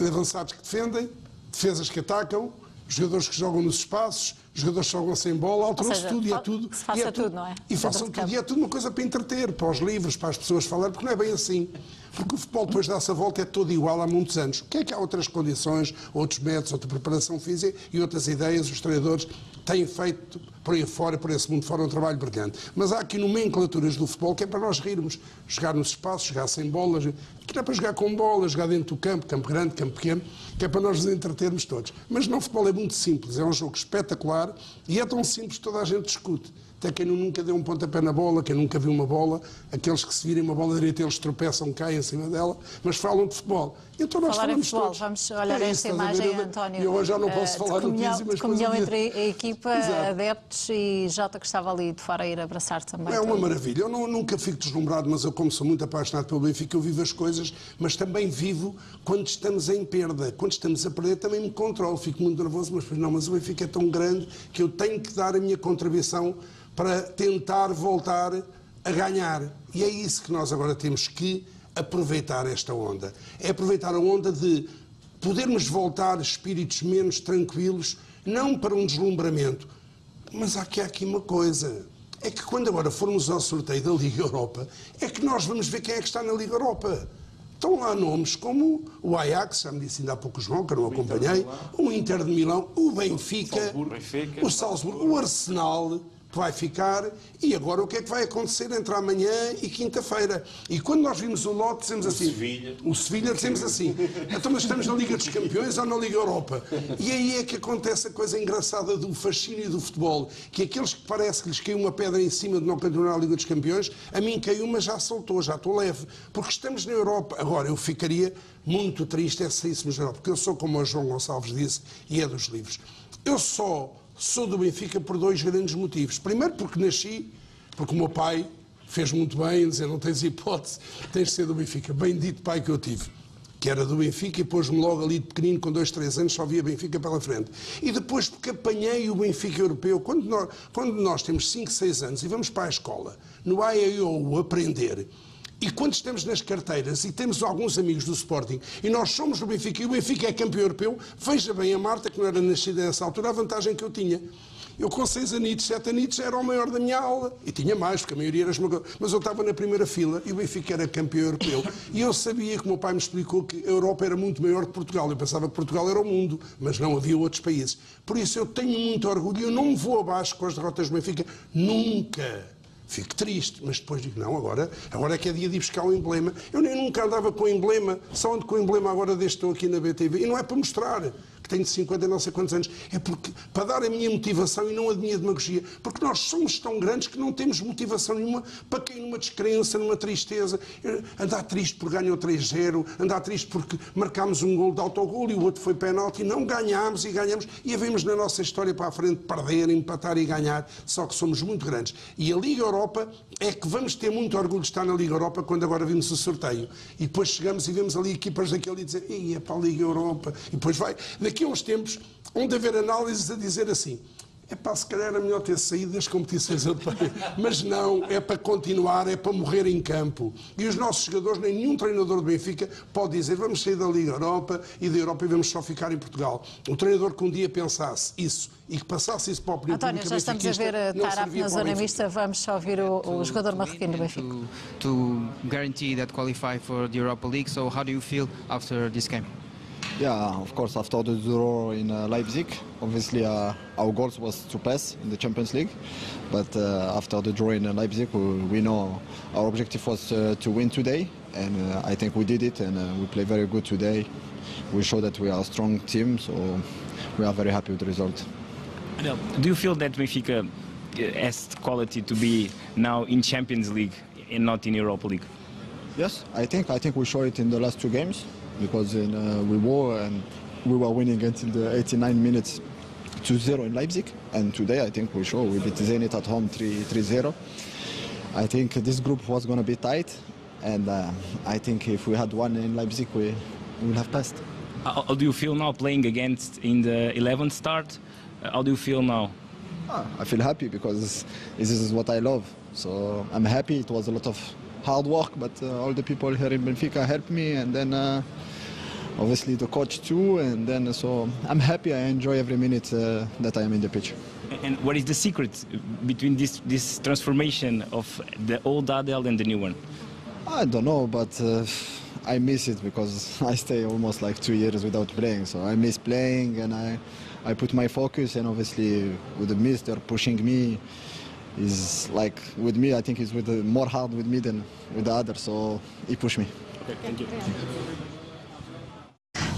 avançados que defendem, defesas que atacam, jogadores que jogam nos espaços, jogadores que jogam sem bola, alterou-se tudo e é tudo. Se faça e é tudo, não é? E façam tudo. E é tudo uma coisa para entreter, para os livros, para as pessoas falarem, porque não é bem assim. Porque o futebol depois dessa volta é todo igual há muitos anos. O que é que há outras condições, outros métodos, outra preparação física e outras ideias, os treinadores têm feito por aí fora, por esse mundo fora, um trabalho brilhante. Mas há aqui nomenclaturas do futebol que é para nós rirmos. Jogar nos espaços, jogar sem bolas, que não é para jogar com bolas, jogar dentro do campo, campo grande, campo pequeno, que é para nós nos entretermos todos. Mas não, o futebol é muito simples, é um jogo espetacular e é tão simples que toda a gente discute. Até quem nunca deu um pontapé na bola, quem nunca viu uma bola, aqueles que se virem uma bola direita, eles tropeçam, caem em cima dela, mas falam de futebol. Então nós falar falamos futebol, todos. vamos olhar É esta imagem, ver? António. Eu hoje já não posso eh, falar de no comunhão, 15, mas comunhão entre a equipa, Exato. adeptos e Jota que estava ali de fora a ir abraçar também. É uma maravilha. Eu não- nunca fico deslumbrado, mas eu, como sou muito apaixonado pelo Benfica, eu vivo as coisas, mas também vivo quando estamos em perda. Quando estamos a perder, também me controlo. Fico muito nervoso, mas não, mas o Benfica é tão grande que eu tenho que dar a minha contribuição para tentar voltar a ganhar. E é isso que nós agora temos que aproveitar esta onda. É aproveitar a onda de podermos voltar espíritos menos tranquilos, não para um deslumbramento, mas há aqui, há aqui uma coisa. É que quando agora formos ao sorteio da Liga Europa, é que nós vamos ver quem é que está na Liga Europa. Estão lá nomes como o Ajax, já me disse ainda há pouco o João, que eu não acompanhei, o Inter de Milão, o Benfica, o Salzburgo, o Arsenal, que vai ficar, e agora o que é que vai acontecer entre amanhã e quinta-feira? E quando nós vimos o lote, dizemos assim... Sevilha. O Sevilha, dizemos assim, então mas estamos na Liga dos Campeões ou na Liga Europa? E aí é que acontece a coisa engraçada do fascínio do futebol, que aqueles que parece que lhes caiu uma pedra em cima de não continuar a Liga dos Campeões, a mim caiu, uma já soltou, já estou leve, porque estamos na Europa. Agora, eu ficaria muito triste é se saíssemos da Europa, porque eu sou como o João Gonçalves disse, e é dos livros. Eu só sou do Benfica por dois grandes motivos. Primeiro porque nasci, porque o meu pai fez muito bem em dizer não tens hipótese, tens de ser do Benfica. Bendito pai que eu tive que era do Benfica e pôs-me logo ali de pequenino, com dois, três anos, só via Benfica pela frente. E depois porque apanhei o Benfica europeu, quando nós, quando nós temos 5, 6 anos e vamos para a escola, no AIO aprender, e quando estamos nas carteiras e temos alguns amigos do Sporting e nós somos do Benfica e o Benfica é campeão europeu, veja bem a Marta, que não era nascida nessa altura, a vantagem que eu tinha. Eu com seis anitos, sete anitos, era o maior da minha aula. E tinha mais, porque a maioria era esmagadora. Mas eu estava na primeira fila e o Benfica era campeão europeu. E eu sabia que o meu pai me explicou que a Europa era muito maior que Portugal. Eu pensava que Portugal era o mundo, mas não havia outros países. Por isso eu tenho muito orgulho. Eu não me vou abaixo com as derrotas do Benfica. Nunca. Fico triste, mas depois digo, não, agora, agora é que é dia de ir buscar o emblema. Eu nem nunca andava com emblema, só ando com o emblema agora desde que estou aqui na BTV. E não é para mostrar que tenho 50 e não sei quantos anos, é porque, para dar a minha motivação e não a minha demagogia. Porque nós somos tão grandes que não temos motivação nenhuma para cair numa descrença, numa tristeza. Andar triste porque ganhou 3-0, andar triste porque marcámos um gol de autogol e o outro foi penalti, não ganhámos e ganhamos. E havemos na nossa história para a frente perder, empatar e ganhar, só que somos muito grandes. E a Liga Europa é que vamos ter muito orgulho de estar na Liga Europa quando agora vimos o sorteio. E depois chegamos e vemos ali equipas daquele e dizer, ia para a Liga Europa. E depois vai. A uns tempos, onde haver análises a dizer assim. É pá, se calhar era melhor ter saído das competições europeias. *laughs* Mas não, é para continuar, é para morrer em campo. E os nossos jogadores, nem nenhum treinador do Benfica pode dizer vamos sair da Liga Europa e da Europa e vamos só ficar em Portugal. O treinador que um dia pensasse isso e que passasse isso para o opinião António, já estamos a ver não Tarap na para zona mista. Vamos só ouvir o, o jogador marroquino do Benfica. to guarantee that qualify for the Europa League. So how do you feel after this game? Yeah, of course, after the draw in uh, Leipzig, obviously uh, our goal was to pass in the Champions League. But uh, after the draw in uh, Leipzig, we, we know our objective was uh, to win today, and uh, I think we did it, and we played very good today. We show that we are a strong team, so we are very happy with the result. Adel, do you feel that Benfica uh, has the quality to be now in Champions League and not in Europa League? Yes, I think I think we showed it in the last two games because in, uh, we were and we were winning until the 89 minutes 2-0 in Leipzig and today I think we show we beat Zenit at home 3-0. I think this group was going to be tight and uh, I think if we had one in Leipzig we would have passed. How, how do you feel now playing against in the 11th start? Uh, how do you feel now? Ah, I feel happy because this is what I love. So I'm happy. It was a lot of hard work, but uh, all the people here in Benfica helped me, and then uh, obviously the coach too. And then so I'm happy. I enjoy every minute uh, that I am in the pitch. And what is the secret between this, this transformation of the old Adel and the new one? I don't know, but uh, I miss it because *laughs* I stay almost like two years without playing. So I miss playing, and I I put my focus. And obviously with the mister pushing me, is like with me. I think he's with the, more hard with me than with the others. So he pushed me. Okay, thank you.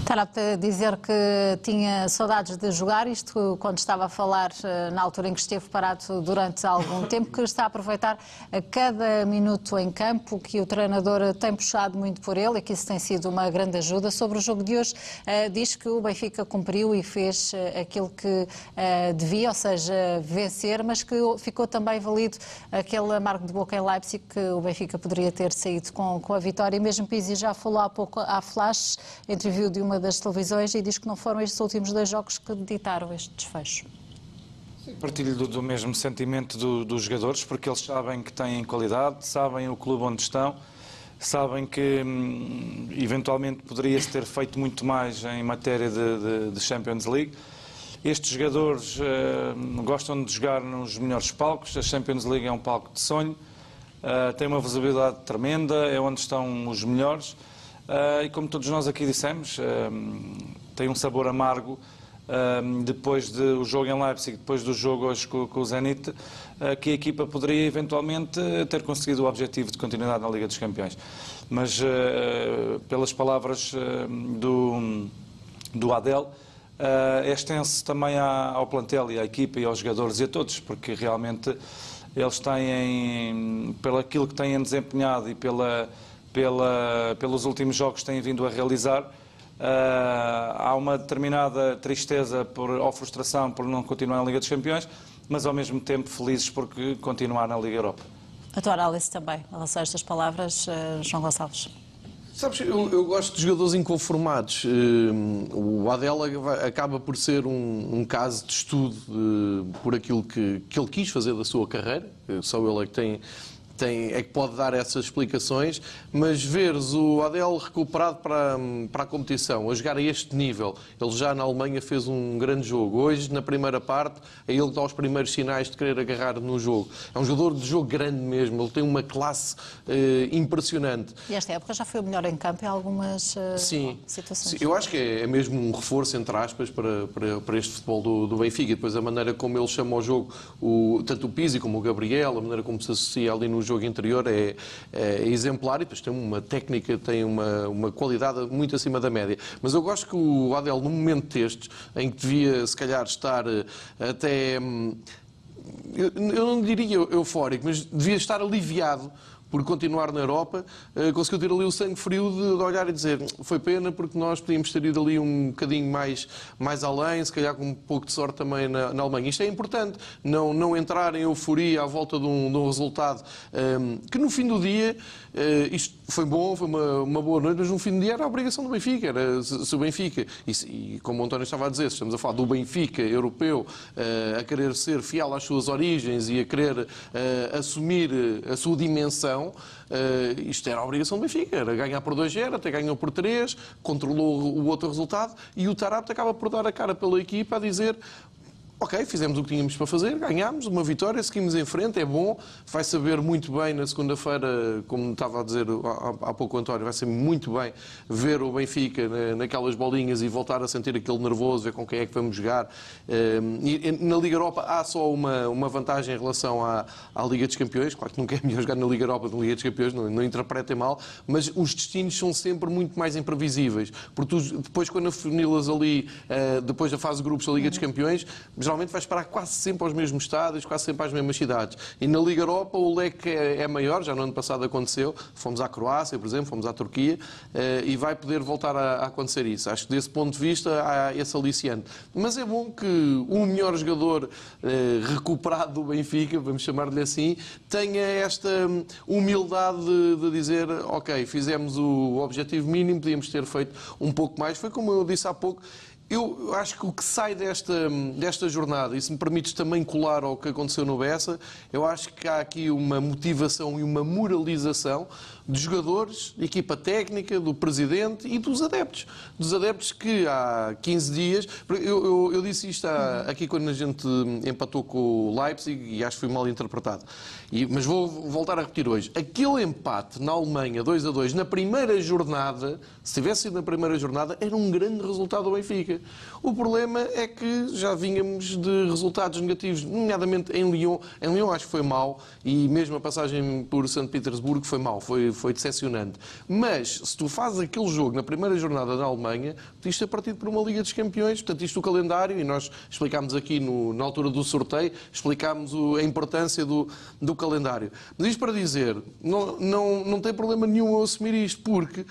Tarap a dizer que tinha saudades de jogar, isto quando estava a falar eh, na altura em que esteve parado durante algum *laughs* tempo, que está a aproveitar a cada minuto em campo, que o treinador tem puxado muito por ele e que isso tem sido uma grande ajuda. Sobre o jogo de hoje, eh, diz que o Benfica cumpriu e fez eh, aquilo que devia, ou seja, vencer, mas que ficou também valido aquele amargo de boca em Leipzig que o Benfica poderia ter saído com, com a vitória. E mesmo Pizzi já falou há pouco à Flash, de uma das televisões e diz que não foram estes últimos dois jogos que ditaram este desfecho. Partilho do, do mesmo sentimento do, dos jogadores, porque eles sabem que têm qualidade, sabem o clube onde estão, sabem que hum, eventualmente poderia-se ter feito muito mais em matéria de, de, de Champions League. Estes jogadores uh, gostam de jogar nos melhores palcos, a Champions League é um palco de sonho, uh, tem uma visibilidade tremenda, é onde estão os melhores. Uh, e como todos nós aqui dissemos, uh, tem um sabor amargo uh, depois do jogo em Leipzig, depois do jogo hoje com, com o Zenit, que a equipa poderia eventualmente ter conseguido o objetivo de continuidade na Liga dos Campeões. Mas pelas palavras do, do Adel, é extenso também ao plantel e à equipa e aos jogadores e a todos, porque realmente eles têm, pelo aquilo que têm desempenhado e pela pela, pelos últimos jogos que têm vindo a realizar. Uh, há uma determinada tristeza por, ou frustração por não continuar na Liga dos Campeões, mas ao mesmo tempo felizes por continuar na Liga Europa. A tua análise também, em relação a estas palavras, uh, João Gonçalves. Sabes, eu, eu, gosto de jogadores inconformados. Uh, o Adela acaba por ser um, um caso de estudo por aquilo que, que ele quis fazer da sua carreira. Só ele é que tem tem, é que pode dar essas explicações, mas veres o Adel recuperado para, para a competição, a jogar a este nível, ele já na Alemanha fez um grande jogo. Hoje, na primeira parte, é ele que dá os primeiros sinais de querer agarrar no jogo. É um jogador de jogo grande mesmo, ele tem uma classe eh, impressionante. E esta época já foi o melhor em campo em algumas uh, Sim. situações. Sim, eu acho que é, é, mesmo um reforço, entre aspas, para, para, para este futebol do, do Benfica. E depois a maneira como ele chama ao jogo, o, tanto o Pizzi como o Gabriel, a maneira como se associa ali no jogo interior é, é exemplar e depois tem uma técnica, tem uma, uma qualidade muito acima da média. Mas eu gosto que o Adel, num momento destes, em que devia se calhar estar eh, até. Hum, eu não diria eufórico, mas devia estar aliviado por continuar na Europa, eh, conseguiu ter ali o sangue frio de, olhar e dizer foi pena porque nós podíamos ter ido ali um bocadinho mais, mais além, se calhar com um pouco de sorte também na, na Alemanha. Isto é importante, não, não entrar em euforia à volta de um, de um resultado um, ehm, que no fim do dia isto foi bom, foi uma, uma, boa noite, mas no fim do dia era a obrigação do Benfica. Era, se, se o Benfica, e, e, como o António estava a dizer, estamos a falar do Benfica europeu uh, a querer ser fiel às suas origens e a querer uh, assumir a sua dimensão, isto era a obrigação do Benfica. Era ganhar por 2-0, até ganhou por 3, controlou o outro resultado e o Tarapte acaba por dar a cara pela equipa a dizer ok, fizemos o que tínhamos para fazer, ganhámos uma vitória, seguimos em frente, é bom, vai saber muito bem na segunda-feira, como estava a dizer há, pouco o António, vai ser muito bem ver o Benfica naquelas bolinhas e voltar a sentir aquele nervoso, ver com quem é que vamos jogar. Ehm, e na Liga Europa há só uma, vantagem em relação à, Liga dos Campeões, claro que nunca é melhor jogar na Liga Europa do que na Liga dos Campeões, não, interpretem mal, mas os destinos são sempre muito mais imprevisíveis, porque depois quando afunilas ali, eh, depois da fase de grupos da Liga dos Campeões, geralmente vais parar quase sempre aos mesmos estádios, quase sempre às mesmas cidades. E na Liga Europa o leque é, é maior, já no ano passado aconteceu, fomos à Croácia, por exemplo, fomos à Turquia, eh, e vai poder voltar a, acontecer isso. Acho que desse ponto de vista há esse aliciante. Mas é bom que o melhor jogador eh, recuperado do Benfica, vamos chamar-lhe assim, tenha esta hum, humildade de, de dizer, ok, fizemos o objetivo mínimo, podíamos ter feito um pouco mais. Foi como eu disse há pouco, eu acho que o que sai desta, desta jornada, e se me permites também colar ao que aconteceu no Bessa, eu acho que há aqui uma motivação e uma moralização de jogadores, da equipa técnica, do presidente e dos adeptos. Dos adeptos que há 15 dias. Eu, eu, eu disse isto há, aqui quando a gente empatou com o Leipzig e acho que foi mal interpretado. E, mas vou voltar a repetir hoje. Aquele empate na Alemanha, 2 a 2, na primeira jornada, se tivesse sido na primeira jornada, era um grande resultado do Benfica. O problema é que já vínhamos de resultados negativos, nomeadamente em Lyon. Em Lyon acho que foi mal e mesmo a passagem por São Petersburgo foi mal, foi, foi decepcionante. Mas se tu fazes aquele jogo na primeira jornada da Alemanha, isto é partido por uma Liga dos Campeões, portanto isto o calendário, e nós explicámos aqui no, na altura do sorteio, explicámos o, a importância do, do calendário. Mas isto para dizer, não, não, não tem problema nenhum eu assumir isto, porque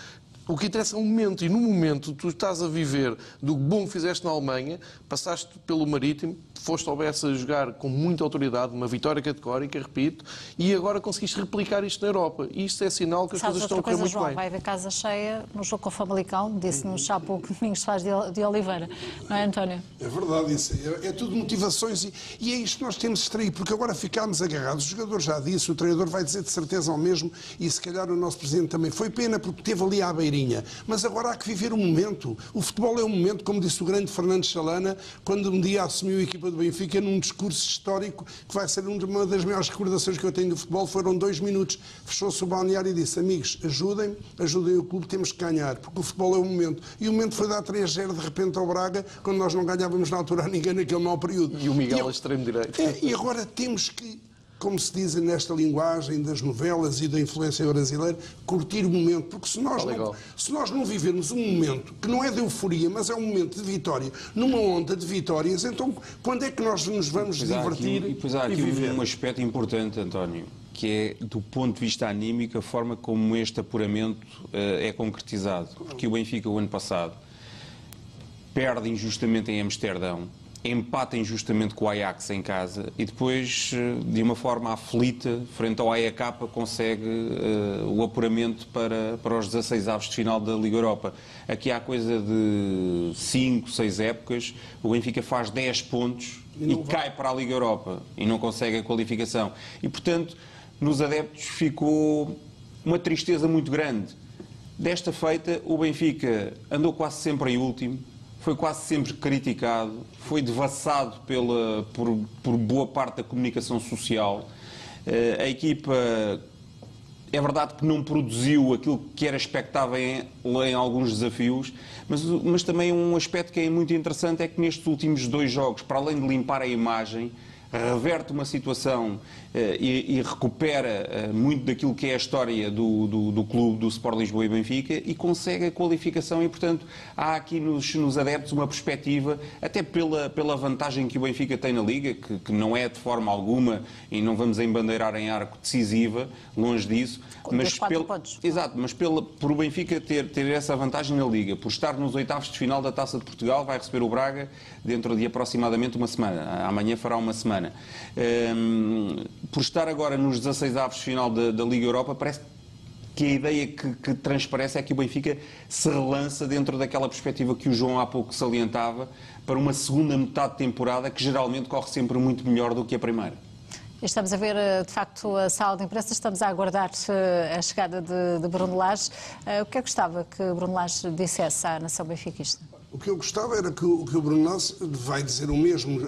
o que interessa é o momento, e no momento tu estás a viver do bom que fizeste na Alemanha, passaste pelo Marítimo, foste ao Bessa a jogar com muita autoridade, uma vitória categórica, repito, e agora conseguiste replicar isto na Europa. Isto é sinal que as Sabes coisas estão a correr coisa, muito João, bem. vai haver casa cheia no jogo com o Famalicão, disse-nos há pouco *laughs* Domingos Faz de Oliveira, não é, António? É verdade, isso é, é tudo motivações e, e é isto que nós temos de extrair, porque agora ficámos agarrados. O jogador já disse, o treinador vai dizer de certeza ao mesmo e se calhar o nosso presidente também. Foi pena porque teve ali à beirinha, mas agora há que viver o momento. O futebol é um momento, como disse o grande Fernando Chalana, quando um dia assumiu a equipa do Benfica num discurso histórico que vai ser uma das maiores recordações que eu tenho do futebol. Foram dois minutos. Fechou-se o balneário e disse: Amigos, ajudem, ajudem o clube, temos que ganhar, porque o futebol é o momento. E o momento foi dar 3-0 de repente ao Braga, quando nós não ganhávamos na altura a ninguém naquele mau período. E o Miguel a extremo-direito. é, e agora temos que, como se diz nesta linguagem das novelas e da influência brasileira, curtir o momento. Porque se nós, Fala não, se nós não vivermos um momento que não é de euforia, mas é um momento de vitória, numa onda de vitórias, então quando é que nós nos vamos Pois há aqui- divertir e depois há aqui viver? um aspecto importante, António, que é, do ponto de vista anímico, a forma como este apuramento eh, é concretizado. Porque o Benfica, o ano passado, perde injustamente em Amsterdão, empata injustamente com o Ajax em casa e depois, eh, de uma forma aflita, frente ao AEK, consegue eh, o apuramento para, para os 16 avos de final da Liga Europa. Aqui há coisa de 5, 6 épocas, o Benfica faz 10 pontos e, cai para a Liga Europa e não consegue a qualificação. E, portanto, nos adeptos ficou uma tristeza muito grande. Desta feita, o Benfica andou quase sempre em último, foi quase sempre criticado, foi devassado pela, por, por boa parte da comunicação social. Eh, A equipa é verdade que não produziu aquilo que era expectável em, em alguns desafios, mas, mas também um aspecto que é muito interessante é que nestes últimos dois jogos, para além de limpar a imagem, reverte uma situação e, e recupera eh, muito daquilo que é a história do, do, do clube, do Sport Lisboa e Benfica e consegue a qualificação e, portanto, há aqui nos, nos adeptos uma perspectiva, até pela, pela vantagem que o Benfica tem na Liga, que, que não é de forma alguma, e não vamos embandeirar em arco decisiva, longe disso, mas, pelo, pontos. exato, mas pela, por o Benfica ter, ter essa vantagem na Liga, por estar nos oitavos de final da Taça de Portugal, vai receber o Braga dentro de aproximadamente uma semana. Amanhã fará uma semana. Hum, por estar agora nos 16 avos final da, da Liga Europa, parece que a ideia que, que transparece é que o Benfica se relança dentro daquela perspectiva que o João há pouco salientava para uma segunda metade de temporada que geralmente corre sempre muito melhor do que a primeira. Estamos a ver, eh, de facto, a sala de imprensa, estamos a aguardar eh, a chegada de, de Bruno Lage. Eh, O que é que gostava que Bruno Lage dissesse à nação benfiquista? O que eu gostava era que, o- que o Bruno Lage vai dizer o mesmo.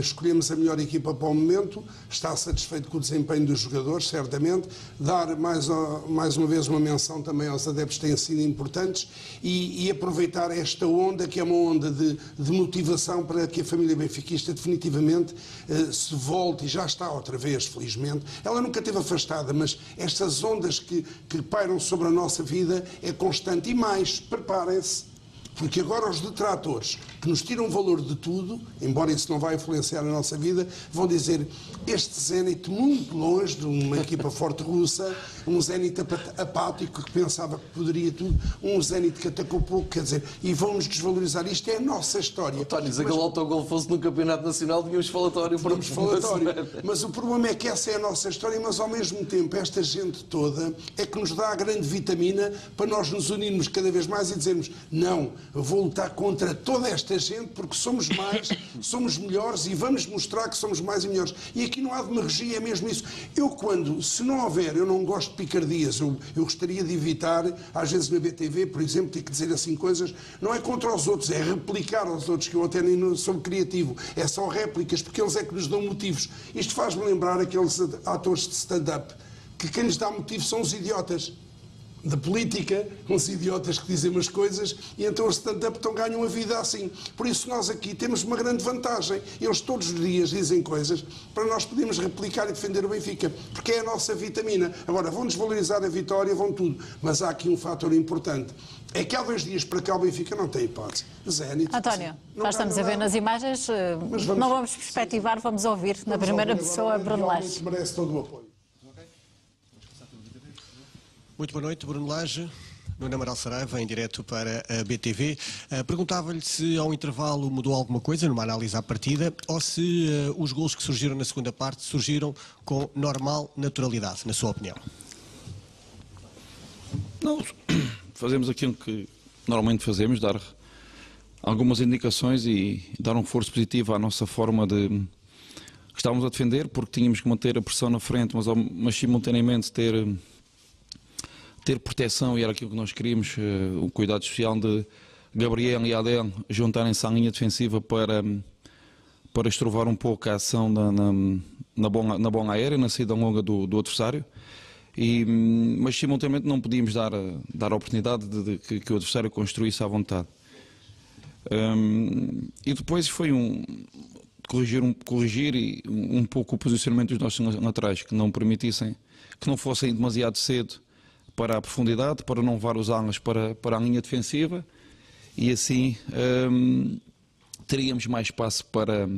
Escolhemos a melhor equipa para o momento, está satisfeito com o desempenho dos jogadores, certamente. Dar mais, mais uma vez uma menção também aos adeptos que têm sido importantes e, e aproveitar esta onda, que é uma onda de, de motivação para que a família benfiquista definitivamente eh, se volte e já está outra vez, felizmente. Ela nunca esteve afastada, mas estas ondas que, que pairam sobre a nossa vida é constante. E mais, preparem-se Porque agora os detratores, que nos tiram valor de tudo, embora isso não vá influenciar a nossa vida, vão dizer este Zenit muito longe de uma equipa forte russa, um Zenit apático que pensava que poderia tudo, um Zenit que atacou pouco, quer dizer, e vão-nos desvalorizar. Isto é a nossa história. António, se aquele autogol fosse no Campeonato Nacional, tínhamos falatório para *laughs* Tínhamos falatório. Mas o problema é que essa é a nossa história, mas ao mesmo tempo esta gente toda é que nos dá a grande vitamina para nós nos unirmos cada vez mais e dizermos não, eu vou lutar contra toda esta gente porque somos mais, *coughs* somos melhores e vamos mostrar que somos mais e melhores. E aqui não há demagogia, é mesmo isso. Eu quando, se não houver, eu não gosto de picardias, eu, eu gostaria de evitar, às vezes na BTV, por exemplo, ter que dizer assim coisas, não é contra os outros, é replicar aos outros, que eu até nem sou criativo, é só réplicas, porque eles é que nos dão motivos. Isto faz-me lembrar aqueles atores de stand-up, que quem lhes dá motivos são os idiotas da política, uns idiotas que dizem umas coisas e então os stand-up então ganham a vida assim. Por isso nós aqui temos uma grande vantagem. Eles todos os dias dizem coisas para nós podermos replicar e defender o Benfica, porque é a nossa vitamina. Agora, vão desvalorizar a vitória, vão tudo, mas há aqui um fator importante. É que há dois dias para cá o Benfica não tem hipótese. Zenit. António, nós estamos a ver nas imagens, eh, vamos, não vamos perspectivar, vamos ouvir na primeira ouvir pessoa Bruno Lage. merece todo o apoio. Muito boa noite, Bruno Lage. Nuno Amaral Saraiva, em direto para a BTV. Uh, Perguntava-lhe se ao intervalo mudou alguma coisa numa análise à partida ou se uh, os gols que surgiram na segunda parte surgiram com normal naturalidade, na sua opinião. Não, *coughs* fazemos aquilo que normalmente fazemos, dar algumas indicações e dar um reforço positivo à nossa forma de estávamos a defender, porque tínhamos que manter a pressão na frente, mas, mas simultaneamente ter ter proteção e era aquilo que nós queríamos, uh, o cuidado especial de Gabriel e Adel juntarem-se à linha defensiva para, para estrovar um pouco a ação na, na, na, bola, na bola aérea, na saída longa do, do adversário. E, mas simultaneamente não podíamos dar, dar a oportunidade de, de que, que, o adversário construísse à vontade. Um, e depois foi um corrigir, um, corrigir um pouco o posicionamento dos nossos laterais, que não permitissem, que não fossem demasiado cedo para a profundidade, para não levar os alas para, para a linha defensiva e assim um, teríamos mais espaço para,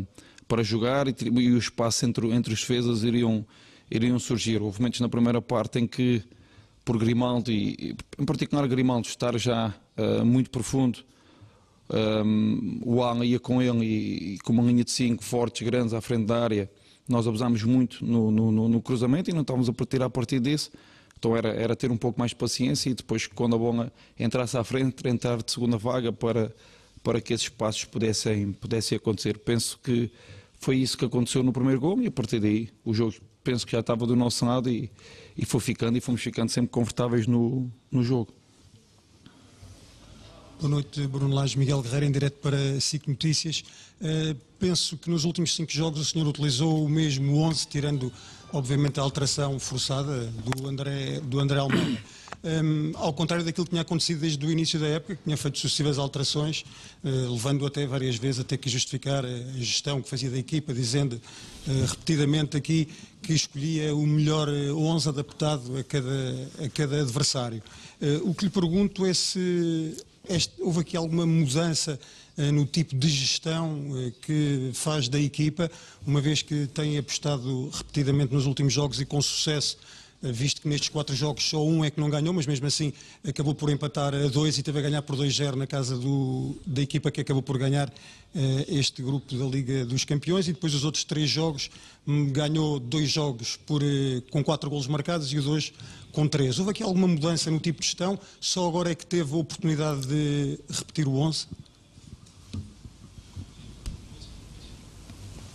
para jogar e, e o espaço entre, entre os defesas iriam, iriam surgir. Houve momentos na primeira parte em que, por Grimaldo, em particular Grimaldo, estar já uh, muito profundo, um, o Alan ia com ele e, e, com uma linha de 5 fortes, grandes à frente da área. Nós abusámos muito no, no, no cruzamento e não estávamos a partir a partir disso. Então era, era ter um pouco mais de paciência e depois, quando a bola entrasse à frente, entrar de segunda vaga para, para que esses passos pudessem, pudessem acontecer. Penso que foi isso que aconteceu no primeiro gol e a partir daí o jogo penso que já estava do nosso lado e, e foi ficando e fomos ficando sempre confortáveis no, no jogo. Boa noite, Bruno Lage, Miguel Guerreiro, em direto para SIC Notícias. Uh, penso que nos últimos cinco jogos o senhor utilizou o mesmo 11, tirando obviamente a alteração forçada do André, do André Almeida. Um, ao contrário daquilo que tinha acontecido desde o início da época, que tinha feito sucessivas alterações, uh, levando até várias vezes a ter que justificar a gestão que fazia da equipa, dizendo uh, repetidamente aqui que escolhia o melhor 11 adaptado a cada, a cada adversário. Uh, o que lhe pergunto é se este, houve aqui alguma mudança eh, no tipo de gestão eh, que faz da equipa, uma vez que tem apostado repetidamente nos últimos jogos e com sucesso, eh, visto que nestes quatro jogos só um é que não ganhou, mas mesmo assim acabou por empatar a dois e teve a ganhar por 2-0 na casa do, da equipa que acabou por ganhar este grupo da Liga dos Campeões e depois os outros três jogos hum, ganhou dois jogos por, com quatro golos marcados e os dois com três. Houve aqui alguma mudança no tipo de gestão? Só agora é que teve a oportunidade de repetir o 11?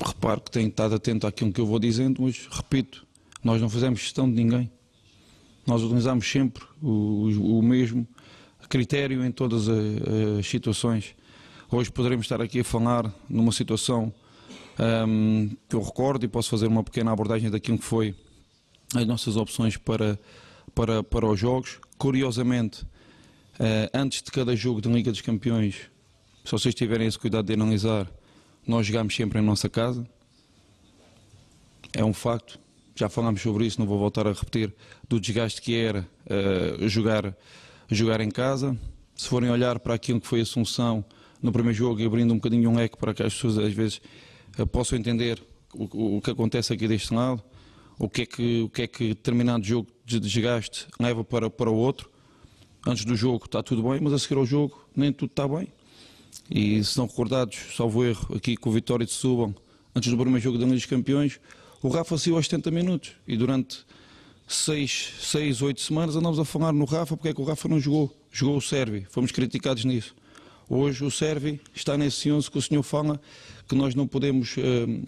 Reparo que tenho estado atento àquilo que eu vou dizendo, mas repito, nós não fazemos gestão de ninguém. Nós utilizamos sempre o, o, o mesmo critério em todas as, as, situações. Hoje poderemos estar aqui a falar numa situação um, que eu recordo e posso fazer uma pequena abordagem daquilo que foi as nossas opções para, para, para os jogos. Curiosamente, uh, antes de cada jogo da Liga dos Campeões, se vocês tiverem esse cuidado de analisar, nós jogamos sempre em nossa casa. É um facto. Já falámos sobre isso, não vou voltar a repetir, do desgaste que era uh, jogar, jogar em casa. se forem olhar para aquilo que foi a Assunção no primeiro jogo e abrindo um bocadinho um leque para que as pessoas às vezes eh, possam entender o, o que acontece aqui deste lado, o que é que, o que, é que determinado jogo de desgaste leva para, para o outro. Antes do jogo está tudo bem, mas a seguir ao jogo nem tudo está bem. E se estão recordados, salvo erro, aqui com o Vitória de Subam, antes do primeiro jogo da Liga dos Campeões, o Rafa saiu aos 70 minutos. E durante 6, 6 8 semanas andamos a falar no Rafa porque é que o Rafa não jogou. Jogou o Servi. Fomos criticados nisso. Hoje o Servi está nesse 11 que o senhor fala que nós não podemos, eh,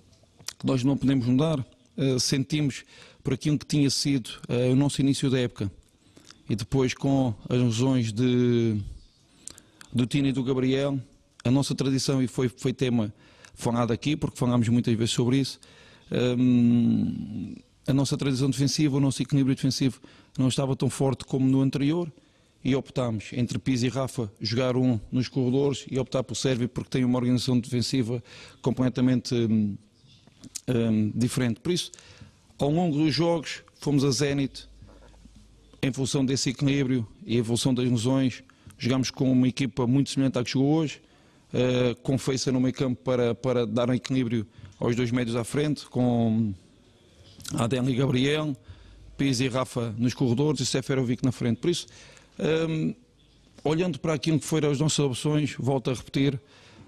que nós não podemos mudar. Eh, sentimos por aquilo que tinha sido eh, o nosso início da época. E depois com as lesões de, do Tino e do Gabriel, a nossa tradição, e foi, foi tema falado aqui, porque falámos muitas vezes sobre isso, a nossa tradição defensiva, o nosso equilíbrio defensivo não estava tão forte como no anterior e optámos entre Pisa e Rafa jogar um nos corredores e optar por Sérvia porque tem uma organização defensiva completamente hum, hum, diferente. Por isso, ao longo dos jogos, fomos a Zenit em função desse equilíbrio e em função das lesões. Jogámos com uma equipa muito semelhante à que jogou hoje, uh, com Feiça no meio campo para, para dar um equilíbrio aos dois médios à frente, com Adem e Gabriel, Pisa e Rafa nos corredores e Seferovic na frente. Por isso, um, olhando para aquilo que foram as nossas opções, volto a repetir,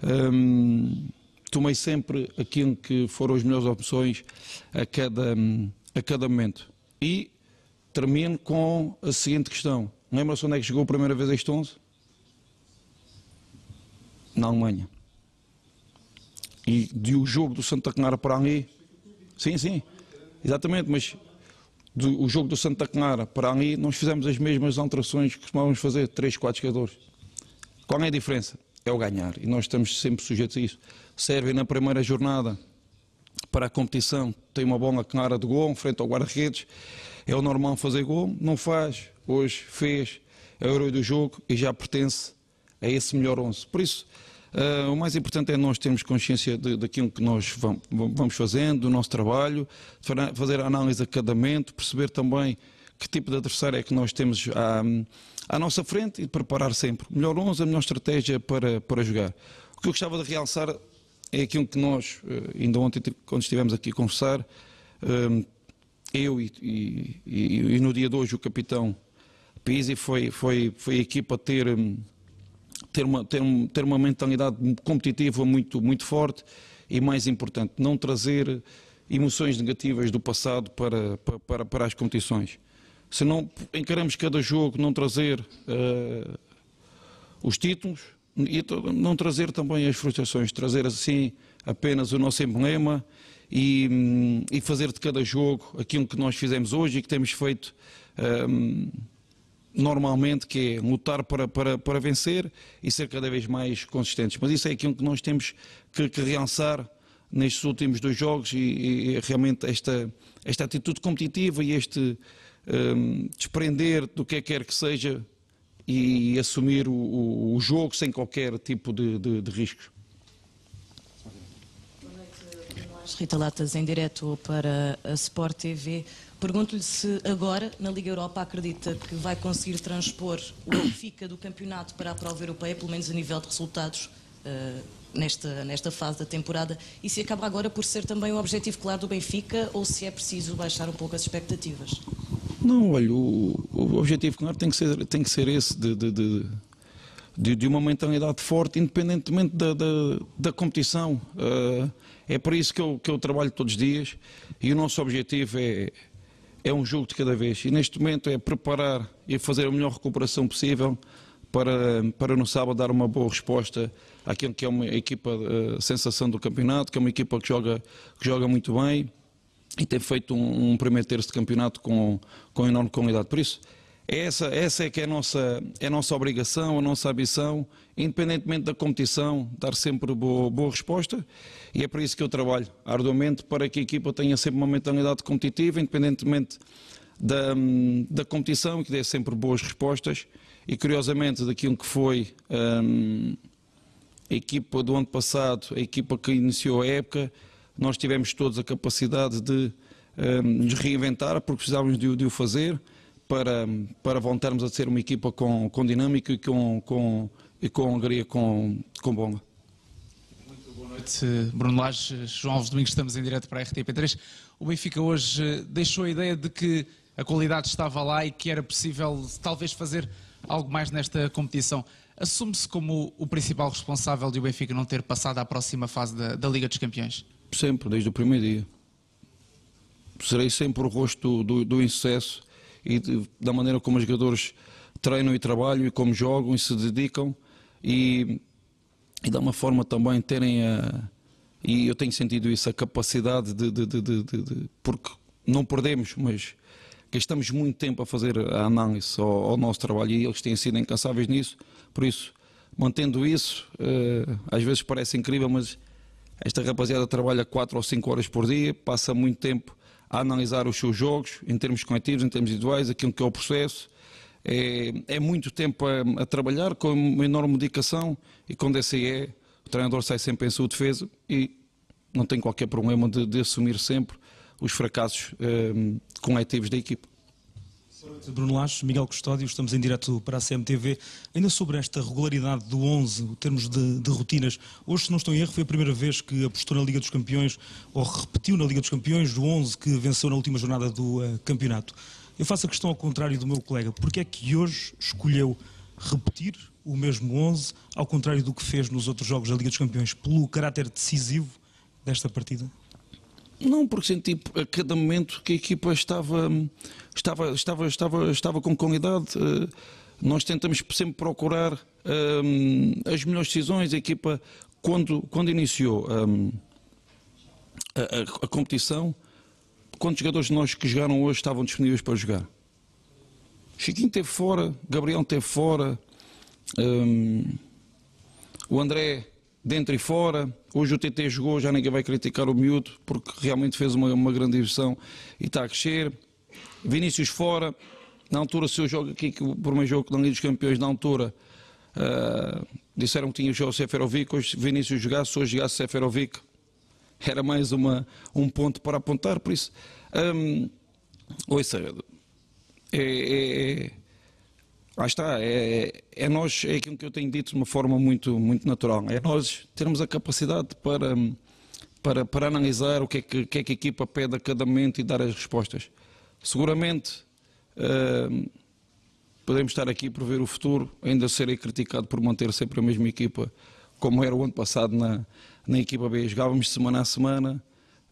um, tomei sempre aquilo que foram as melhores opções a cada, a cada momento. E termino com a seguinte questão. Lembra-se onde é que chegou a primeira vez este 11? Na Alemanha. E de o jogo do Santa Clara para ali? Sim, sim. Exatamente, mas do, o jogo do Santa Clara para ali, nós fizemos as mesmas alterações que costumávamos fazer, 3, 4 jogadores. Qual é a diferença? É o ganhar, e nós estamos sempre sujeitos a isso. Serve na primeira jornada para a competição, tem uma bola clara de gol, frente ao guarda-redes, é o normal fazer gol, não faz, hoje fez, é o herói do jogo e já pertence a esse melhor 11. Por isso, Uh, o mais importante é nós termos consciência daquilo que nós vamos fazendo, do nosso trabalho, fazer a análise a cada momento, perceber também que tipo de adversário é que nós temos à, à nossa frente e preparar sempre melhor 11, a melhor estratégia para, para jogar. O que eu gostava de realçar é aquilo que nós, ah, ainda ontem, quando estivemos aqui a conversar, ah, eu e, e, e, no dia de hoje o capitão Pizzi foi, foi, foi a equipa a ter ter uma, ter, um, ter uma mentalidade competitiva muito, muito forte e, mais importante, não trazer emoções negativas do passado para, para, para as competições. Se não encaramos cada jogo, não trazer uh, os títulos e não trazer também as frustrações, trazer assim apenas o nosso emblema e, hum, e fazer de cada jogo aquilo que nós fizemos hoje e que temos feito. Um, normalmente, que é lutar para, para, para vencer e ser cada vez mais consistentes. Mas isso é aquilo que nós temos que, que realçar nestes últimos dois jogos e, e, realmente esta, esta atitude competitiva e este um, desprender do que é que quer que seja e assumir o, o, o jogo sem qualquer tipo de, de, de riscos. Rita Latas, em direto para a Sport TV. Pergunto-lhe se agora, na Liga Europa, acredita que vai conseguir transpor o Benfica do campeonato para a prova europeia, pelo menos a nível de resultados, uh, nesta, nesta fase da temporada, e se acaba agora por ser também o objetivo claro do Benfica, ou se é preciso baixar um pouco as expectativas? Não, olha, o, o objetivo claro tem que ser, tem que ser esse, de, de, de, de uma mentalidade forte, independentemente da, da, da competição. Uh, é por isso que eu, que eu trabalho todos os dias, e o nosso objetivo é é um jogo de cada vez. E neste momento é preparar e fazer a melhor recuperação possível para, para no sábado dar uma boa resposta àquilo que é uma equipa uh, sensação do campeonato, que é uma equipa que joga, que joga muito bem e tem feito um, um primeiro terço de campeonato com, com enorme qualidade. Por isso, essa, essa é que é a, nossa, é a nossa obrigação, a nossa ambição, independentemente da competição, dar sempre boa, boa resposta. E é por isso que eu trabalho arduamente para que a equipa tenha sempre uma mentalidade competitiva, independentemente da, da competição, que dê sempre boas respostas. E curiosamente, daquilo que foi hum, a equipa do ano passado, a equipa que iniciou a época, nós tivemos todos a capacidade de hum, nos reinventar, porque precisávamos de, de o fazer para, para voltarmos a ser uma equipa com, com dinâmica e com, com, e com alegria com, com bomba. Boa noite, Bruno Lage, João Alves Domingos, estamos em direto para a RTP3. O Benfica hoje eh, deixou a ideia de que a qualidade estava lá e que era possível talvez fazer algo mais nesta competição. Assume-se como o principal responsável de o Benfica não ter passado à próxima fase da, da Liga dos Campeões? Sempre, desde o primeiro dia. Serei sempre o rosto do, do, do insucesso e de, da maneira como os jogadores treinam e trabalham e como jogam e se dedicam e, e da uma forma também terem a, e eu tenho sentido isso, a capacidade de, de, de, de porque não perdemos, mas gastamos muito tempo a fazer a análise ao, ao, nosso trabalho e eles têm sido incansáveis nisso, por isso, mantendo isso, uh, às vezes parece incrível, mas esta rapaziada trabalha 4 ou 5 horas por dia, passa muito tempo a analisar os seus jogos, em termos coletivos, em termos individuais, aquilo que é o processo. É, é muito tempo a, a, trabalhar com uma enorme dedicação e quando esse é, o treinador sai sempre em sua defesa e não tem qualquer problema de, de assumir sempre os fracassos um, coletivos da equipe. Bruno Lage, Miguel Custódio, estamos em direto para a CMTV. Ainda sobre esta regularidade do 11, em termos de, de, rotinas, hoje, se não estou em erro, foi a primeira vez que apostou na Liga dos Campeões, ou repetiu na Liga dos Campeões, o 11 que venceu na última jornada do uh, campeonato. Eu faço a questão ao contrário do meu colega. Porquê é que hoje escolheu repetir o mesmo 11, ao contrário do que fez nos outros jogos da Liga dos Campeões, pelo caráter decisivo desta partida? Não, porque senti a cada momento que a equipa estava, estava, estava, estava, estava com qualidade. Eh, nós tentamos sempre procurar um, eh, as melhores decisões. A equipa, quando, quando iniciou um, eh, a, a, a, competição, quantos jogadores de nós que jogaram hoje estavam disponíveis para jogar? Chiquinho esteve fora, Gabriel esteve fora, um, o André dentro e fora. Hoje o TT jogou, já ninguém vai criticar o miúdo, porque realmente fez uma, uma grande divisão e está a crescer. Vinícius fora, na altura, se eu jogo aqui por meu jogo na Liga dos Campeões, na altura, uh, disseram que tinha o Seferovic, hoje Vinícius jogasse, hoje jogasse Seferovic, era mais uma, um ponto para apontar, por isso, um, ouça, é, é, é Lá está, é, é nós, é aquilo que eu tenho dito de uma forma muito, muito natural. É nós termos a capacidade para, para, para analisar o que é que, que, é que a equipa pede a cada momento e dar as respostas. Seguramente uh, podemos estar aqui por ver o futuro, ainda serei criticado por manter sempre a mesma equipa, como era o ano passado na, na equipa B. Jogávamos semana a semana.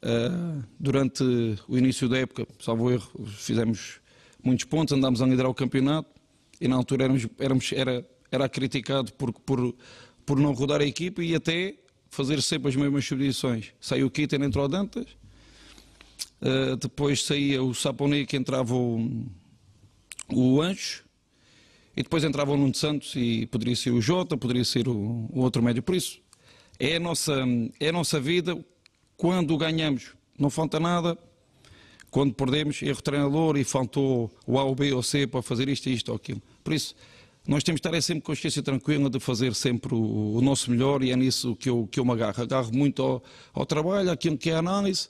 Uh, durante o início da época, salvo erro, fizemos muitos pontos, andámos a liderar o campeonato e na altura éramos, éramos, era, era criticado por, por, por não rodar a equipe e até fazer sempre as mesmas subdições. Saiu o Kitten, entrou o Dantas, uh, depois saía o Saponi que entrava o, o Anjo, e depois entrava o Nuno Santos e poderia ser o Jota, poderia ser o, o, outro médio. Por isso, é a, nossa, é a nossa vida. Quando ganhamos, não falta nada. Quando perdemos, erro treinador e faltou o A, o B ou C para fazer isto, isto ou aquilo. Por isso, nós temos de estar é sempre consciência tranquila de fazer sempre o, o, nosso melhor e é nisso que eu, que eu me agarro. Agarro muito ao, ao trabalho, àquilo que é a análise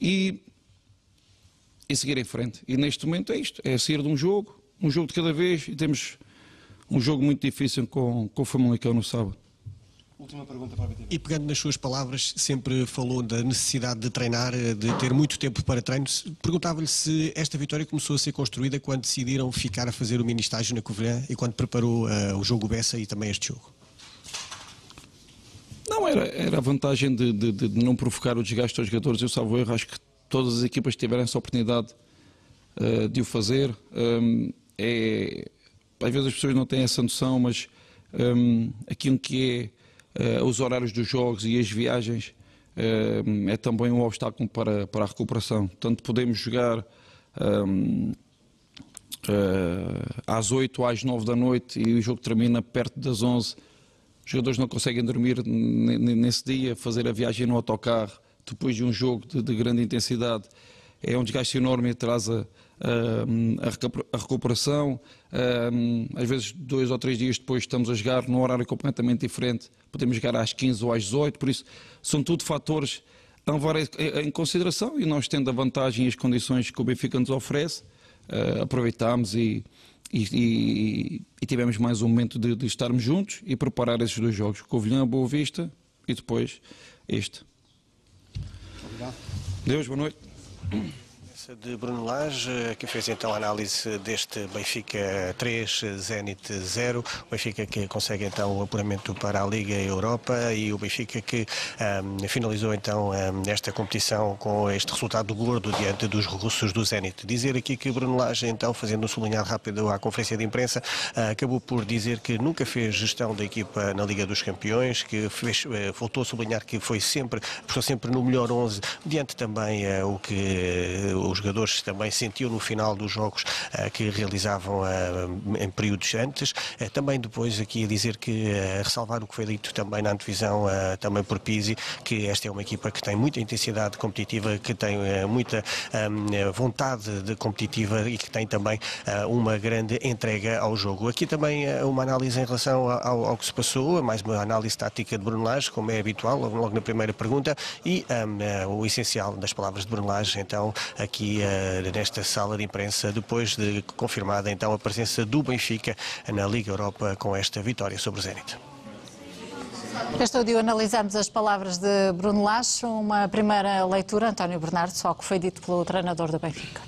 e, e seguir em frente. E neste momento é isto, é sair de um jogo, um jogo de cada vez e temos um jogo muito difícil com, com o Famalicão no sábado. Última pergunta para a BTV. E pegando nas suas palavras, sempre falou da necessidade de treinar, de ter muito tempo para treinos. Perguntava-lhe se esta vitória começou a ser construída quando decidiram ficar a fazer o mini estágio na Covilhã e quando preparou uh, o jogo Bessa e também este jogo. Não, era, era a vantagem de, de, de não provocar o desgaste aos jogadores. Eu salvo erro, acho que todas as equipas tiveram essa oportunidade uh, de o fazer. Um, é, às vezes as pessoas não têm essa noção, mas um, aquilo que é os horários dos jogos e as viagens uh, é também um obstáculo para, para a recuperação. Portanto, podemos jogar um, eh, às 8 ou às 9 da noite e o jogo termina perto das 11. Os jogadores não conseguem dormir nesse dia, fazer a viagem no autocarro depois de um jogo de, de grande intensidade é um desgaste enorme e atrasa a, recuperação. às vezes, dois ou três dias depois, estamos a jogar num horário completamente diferente. Podemos jogar às 15 ou às 18, por isso, são tudo fatores a levar em consideração e nós, tendo a vantagem e as condições que o Benfica nos oferece, uh, aproveitámos e, e, e, e, tivemos mais um momento de, de, estarmos juntos e preparar esses dois jogos, Covilhã, Boa Vista e depois este. Obrigado. Deus, boa noite de Bruno Lage, que fez então a análise deste Benfica 3, Zenit 0. O Benfica que consegue então o apuramento para a Liga Europa e o Benfica que um, finalizou então um, esta competição com este resultado gordo diante dos russos do Zenit. Dizer aqui que Bruno Lage, então, fazendo um sublinhar rápido à conferência de imprensa, uh, acabou por dizer que nunca fez gestão da equipa na Liga dos Campeões, que fez, uh, voltou a sublinhar que foi sempre, estou sempre no melhor 11, diante também uh, o que os jogadores também sentiu no final dos jogos uh, que realizavam uh, em períodos antes. Uh, também depois aqui a dizer que, ressalvar o que foi dito também na antevisão, também por Pizzi, que esta é uma equipa que tem muita intensidade competitiva, que tem muita vontade de competitiva e que tem também uma grande entrega ao jogo. Aqui também uma análise em relação ao, ao que se passou, mais uma análise tática de Bruno Lage, como é habitual, logo na primeira pergunta, e um, o essencial das palavras de Bruno Lage, então, aqui uh, nesta sala de imprensa, depois de confirmada então a presença do Benfica na Liga Europa com esta vitória sobre o Zenit. Neste estúdio analisamos as palavras de Bruno Lage, uma primeira leitura, António Bernardo, só que foi dito pelo treinador do Benfica.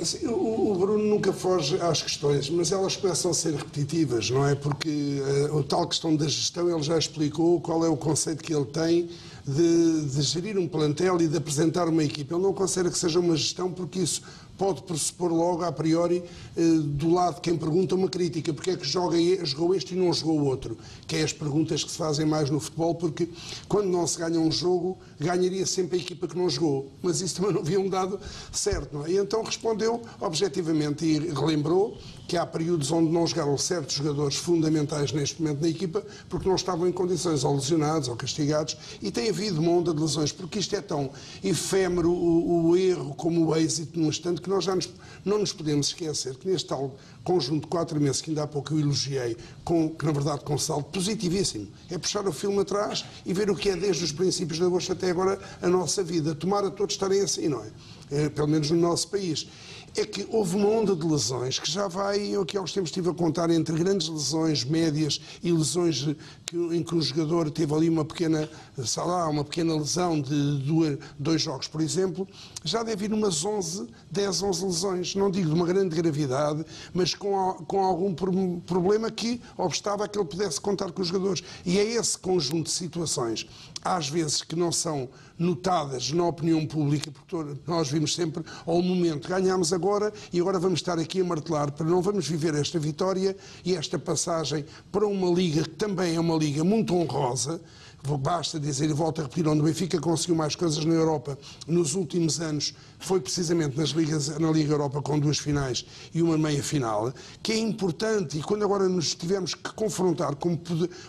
Assim, o, o, Bruno nunca foge às questões, mas elas começam a ser repetitivas, não é? Porque uh, a tal questão da gestão, ele já explicou qual é o conceito que ele tem de, de, gerir um plantel e de apresentar uma equipa. Ele não considera que seja uma gestão porque isso pode pressupor logo, a priori, eh, do lado de quem pergunta uma crítica. Porque é que joga, jogou este e não jogou outro? Que é as perguntas que se fazem mais no futebol, porque quando não se ganha um jogo, ganharia sempre a equipa que não jogou. Mas isso também não havia um dado certo, não é? E então respondeu objetivamente e relembrou que há períodos onde não jogaram certos jogadores fundamentais neste momento na equipa porque não estavam em condições, ou lesionados, ou castigados, e tem havido uma onda de lesões, porque isto é tão efêmero o, o erro como o êxito num instante que nós já nos, não nos podemos esquecer que neste tal conjunto de quatro meses que ainda há pouco eu elogiei, com, que na verdade com saldo positivíssimo, é puxar o filme atrás e ver o que é desde os princípios de agosto até agora a nossa vida. Tomara todos estarem assim, não é? é pelo menos no nosso país é que houve uma onda de lesões que já vai, eu aqui há uns tempos estive a contar, entre grandes lesões médias e lesões que, em que o jogador teve ali uma pequena, sei lá, uma pequena lesão de duas, dois jogos, por exemplo, já deve ir umas 11, 10, 11 lesões. Não digo de uma grande gravidade, mas com, com algum problema que obstava a que ele pudesse contar com os jogadores. E é esse conjunto de situações, às vezes, que não são notadas na opinião pública, porque nós vimos sempre ao momento, ganhámos agora e agora vamos estar aqui a martelar, para não vamos viver esta vitória e esta passagem para uma liga que também é uma liga muito honrosa, Basta dizer, e volto a repetir, onde o Benfica conseguiu mais coisas na Europa nos últimos anos foi precisamente nas ligas, na Liga Europa com duas finais e uma meia final, que é importante e quando agora nos tivermos que confrontar com,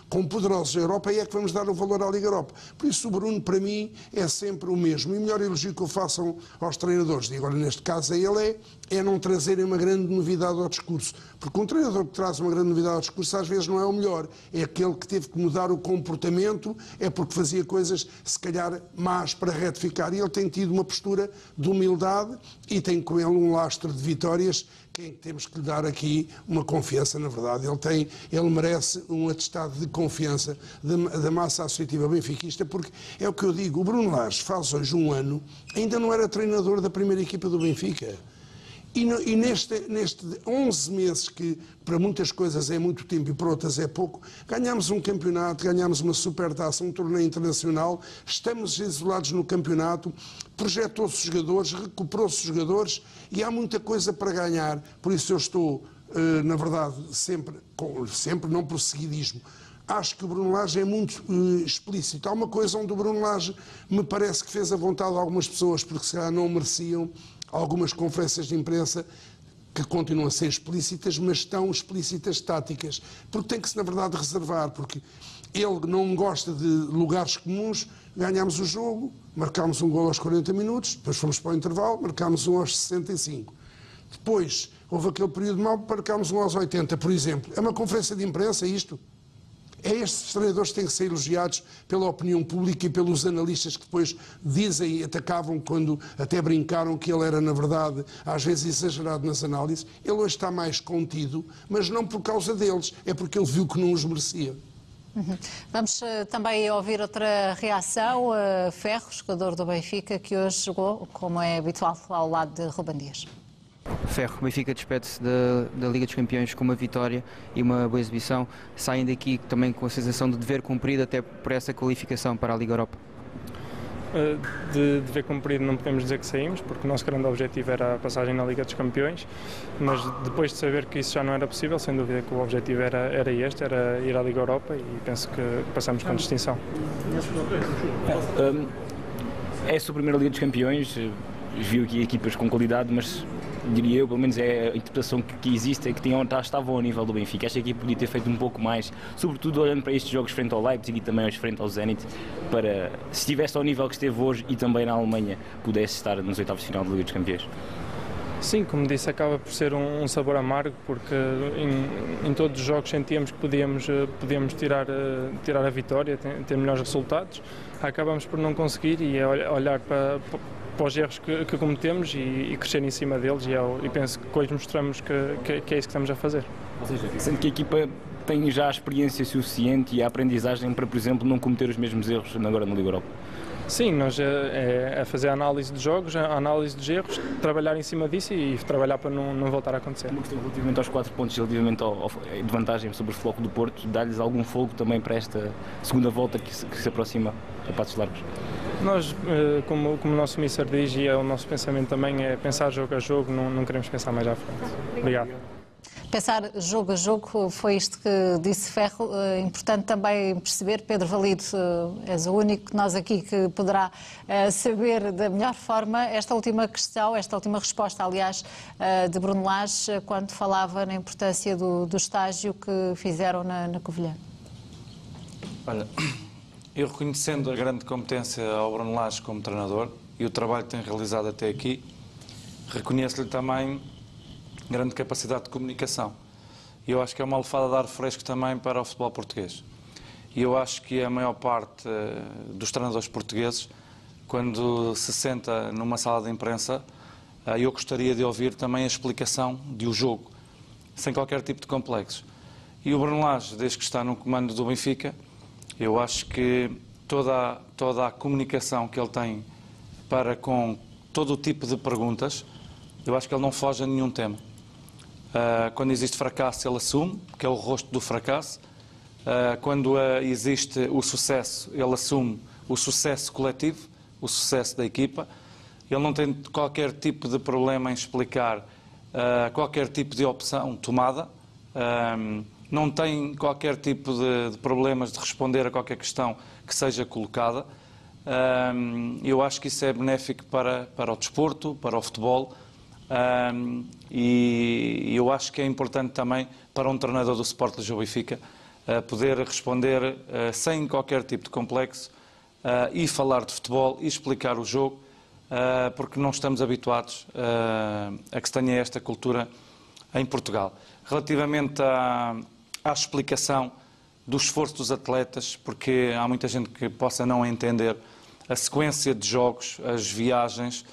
com poderosos da Europa, é que vamos dar o valor à Liga Europa. Por isso o Bruno, para mim, é sempre o mesmo. E o melhor elogio que eu faço aos treinadores, e agora neste caso a ele é, é não trazerem uma grande novidade ao discurso. Porque um treinador que traz uma grande novidade ao discurso às vezes não é o melhor. É aquele que teve que mudar o comportamento, é porque fazia coisas, se calhar, más para retificar. E ele tem tido uma postura humildade e tem com ele um lastro de vitórias que temos que lhe dar aqui uma confiança, na verdade. Ele, tem, ele merece um atestado de confiança da, massa associativa benfiquista, porque é o que eu digo, o Bruno Lage faz hoje um ano, ainda não era treinador da primeira equipa do Benfica. E, no, e neste, neste 11 meses, que para muitas coisas é muito tempo e para outras é pouco, ganhamos um campeonato, ganhamos uma supertaça, um torneio internacional, estamos isolados no campeonato, projetou-se jogadores, recuperou-se jogadores e há muita coisa para ganhar. Por isso eu estou, eh, na verdade, sempre, sempre não por seguidismo, acho que o Bruno Lage é muito uh, explícito. Há uma coisa onde o Bruno Lage me parece que fez a vontade de algumas pessoas, porque se calhar não mereciam, algumas conferências de imprensa que continuam a ser explícitas, mas estão explícitas táticas, porque tem que se, na verdade, reservar, porque ele não gosta de lugares comuns, ganhámos o jogo, marcámos um gol aos 40 minutos, depois fomos para o intervalo, marcámos um aos 65. Depois, houve aquele período mau, marcámos um aos 80, por exemplo. É uma conferência de imprensa isto? É estes treinadores que têm que ser elogiados pela opinião pública e pelos analistas que depois dizem e atacavam quando até brincaram que ele era, na verdade, às vezes exagerado nas análises. Ele hoje está mais contido, mas não por causa deles, é porque ele viu que não os merecia. Uhum. Vamos uh, também ouvir outra reação. Uh, Ferro, jogador do Benfica, que hoje jogou, como é habitual, ao lado de Ruben Dias. Ferro, o Benfica despede-se da, da, Liga dos Campeões com uma vitória e uma boa exibição, saem daqui também com a sensação de dever cumprido até por essa qualificação para a Liga Europa. De dever cumprido não podemos dizer que saímos, porque o nosso grande objetivo era a passagem na Liga dos Campeões, mas depois de saber que isso já não era possível, sem dúvida que o objetivo era, era este, era ir à Liga Europa e penso que passamos com distinção. É, é a sua primeira Liga dos Campeões, viu aqui equipas com qualidade, mas diria eu, pelo menos é a interpretação que, que existe, é que tinham, estavam ao nível do Benfica. Que aqui podia ter feito um pouco mais, sobretudo olhando para estes jogos frente ao Leipzig e também frente ao Zenit, para, se estivesse ao nível que esteve hoje e também na Alemanha, pudesse estar nos oitavos de final da Liga dos Campeões. Sim, como disse, acaba por ser um, um sabor amargo, porque em, em, todos os jogos sentíamos que podíamos, eh, podíamos tirar, eh, tirar a vitória, ter, ter melhores resultados. Acabamos por não conseguir e é olhar para, para os erros que, que cometemos e, e, crescer em cima deles e, eu, é e penso que hoje mostramos que, que, que, é isso que estamos a fazer. Sendo que a equipa tem já a experiência suficiente e a aprendizagem para, por exemplo, não cometer os mesmos erros agora na Liga Europa? Sim, nós é, é fazer a análise de jogos, a análise dos erros, trabalhar em cima disso e trabalhar para não, não voltar a acontecer. Uma questão relativamente aos quatro pontos, relativamente ao, ao, de vantagem sobre o Floco do Porto, dá-lhes algum fogo também para esta segunda volta que se, que se aproxima a passos largos? Nós, eh, como, como o nosso Mister diz e é o nosso pensamento também, é pensar jogo a jogo, não, não queremos pensar mais à frente. Obrigado. Pensar jogo a jogo, foi isto que disse Ferro. É importante também perceber, Pedro Valido, eh, és o único nós aqui que poderá saber da melhor forma esta última questão, esta última resposta, aliás, de Bruno Lage, quando falava na importância do, do estágio que fizeram na, na Covilhã. Olha, eu reconhecendo a grande competência ao Bruno Lage como treinador e o trabalho que tem realizado até aqui, reconheço-lhe também grande capacidade de comunicação. E eu acho que é uma alfada de ar fresco também para o futebol português. E eu acho que a maior parte eh, dos treinadores portugueses, quando se senta numa sala de imprensa, eh, eu gostaria de ouvir também a explicação de o jogo, sem qualquer tipo de complexos. E o Bruno Lage, desde que está no comando do Benfica, eu acho que toda, toda a comunicação que ele tem para com todo o tipo de perguntas, eu acho que ele não foge a nenhum tema. Uh, quando existe fracasso, ele assume, que é o rosto do fracasso. Uh, quando uh, existe o sucesso, ele assume o sucesso coletivo, o sucesso da equipa. Ele não tem qualquer tipo de problema em explicar qualquer tipo de opção tomada não tem qualquer tipo de, de, problemas de responder a qualquer questão que seja colocada. Eu acho que isso é benéfico para, para o desporto, para o futebol. Um, e eu acho que é importante também para um treinador do Sport Lisboa Benfica uh, poder responder uh, sem qualquer tipo de complexo uh, e falar de futebol e explicar o jogo, porque não estamos habituados a que se tenha esta cultura em Portugal. Relativamente a, à explicação do esforço dos atletas, porque há muita gente que possa não entender a sequência de jogos, as viagens.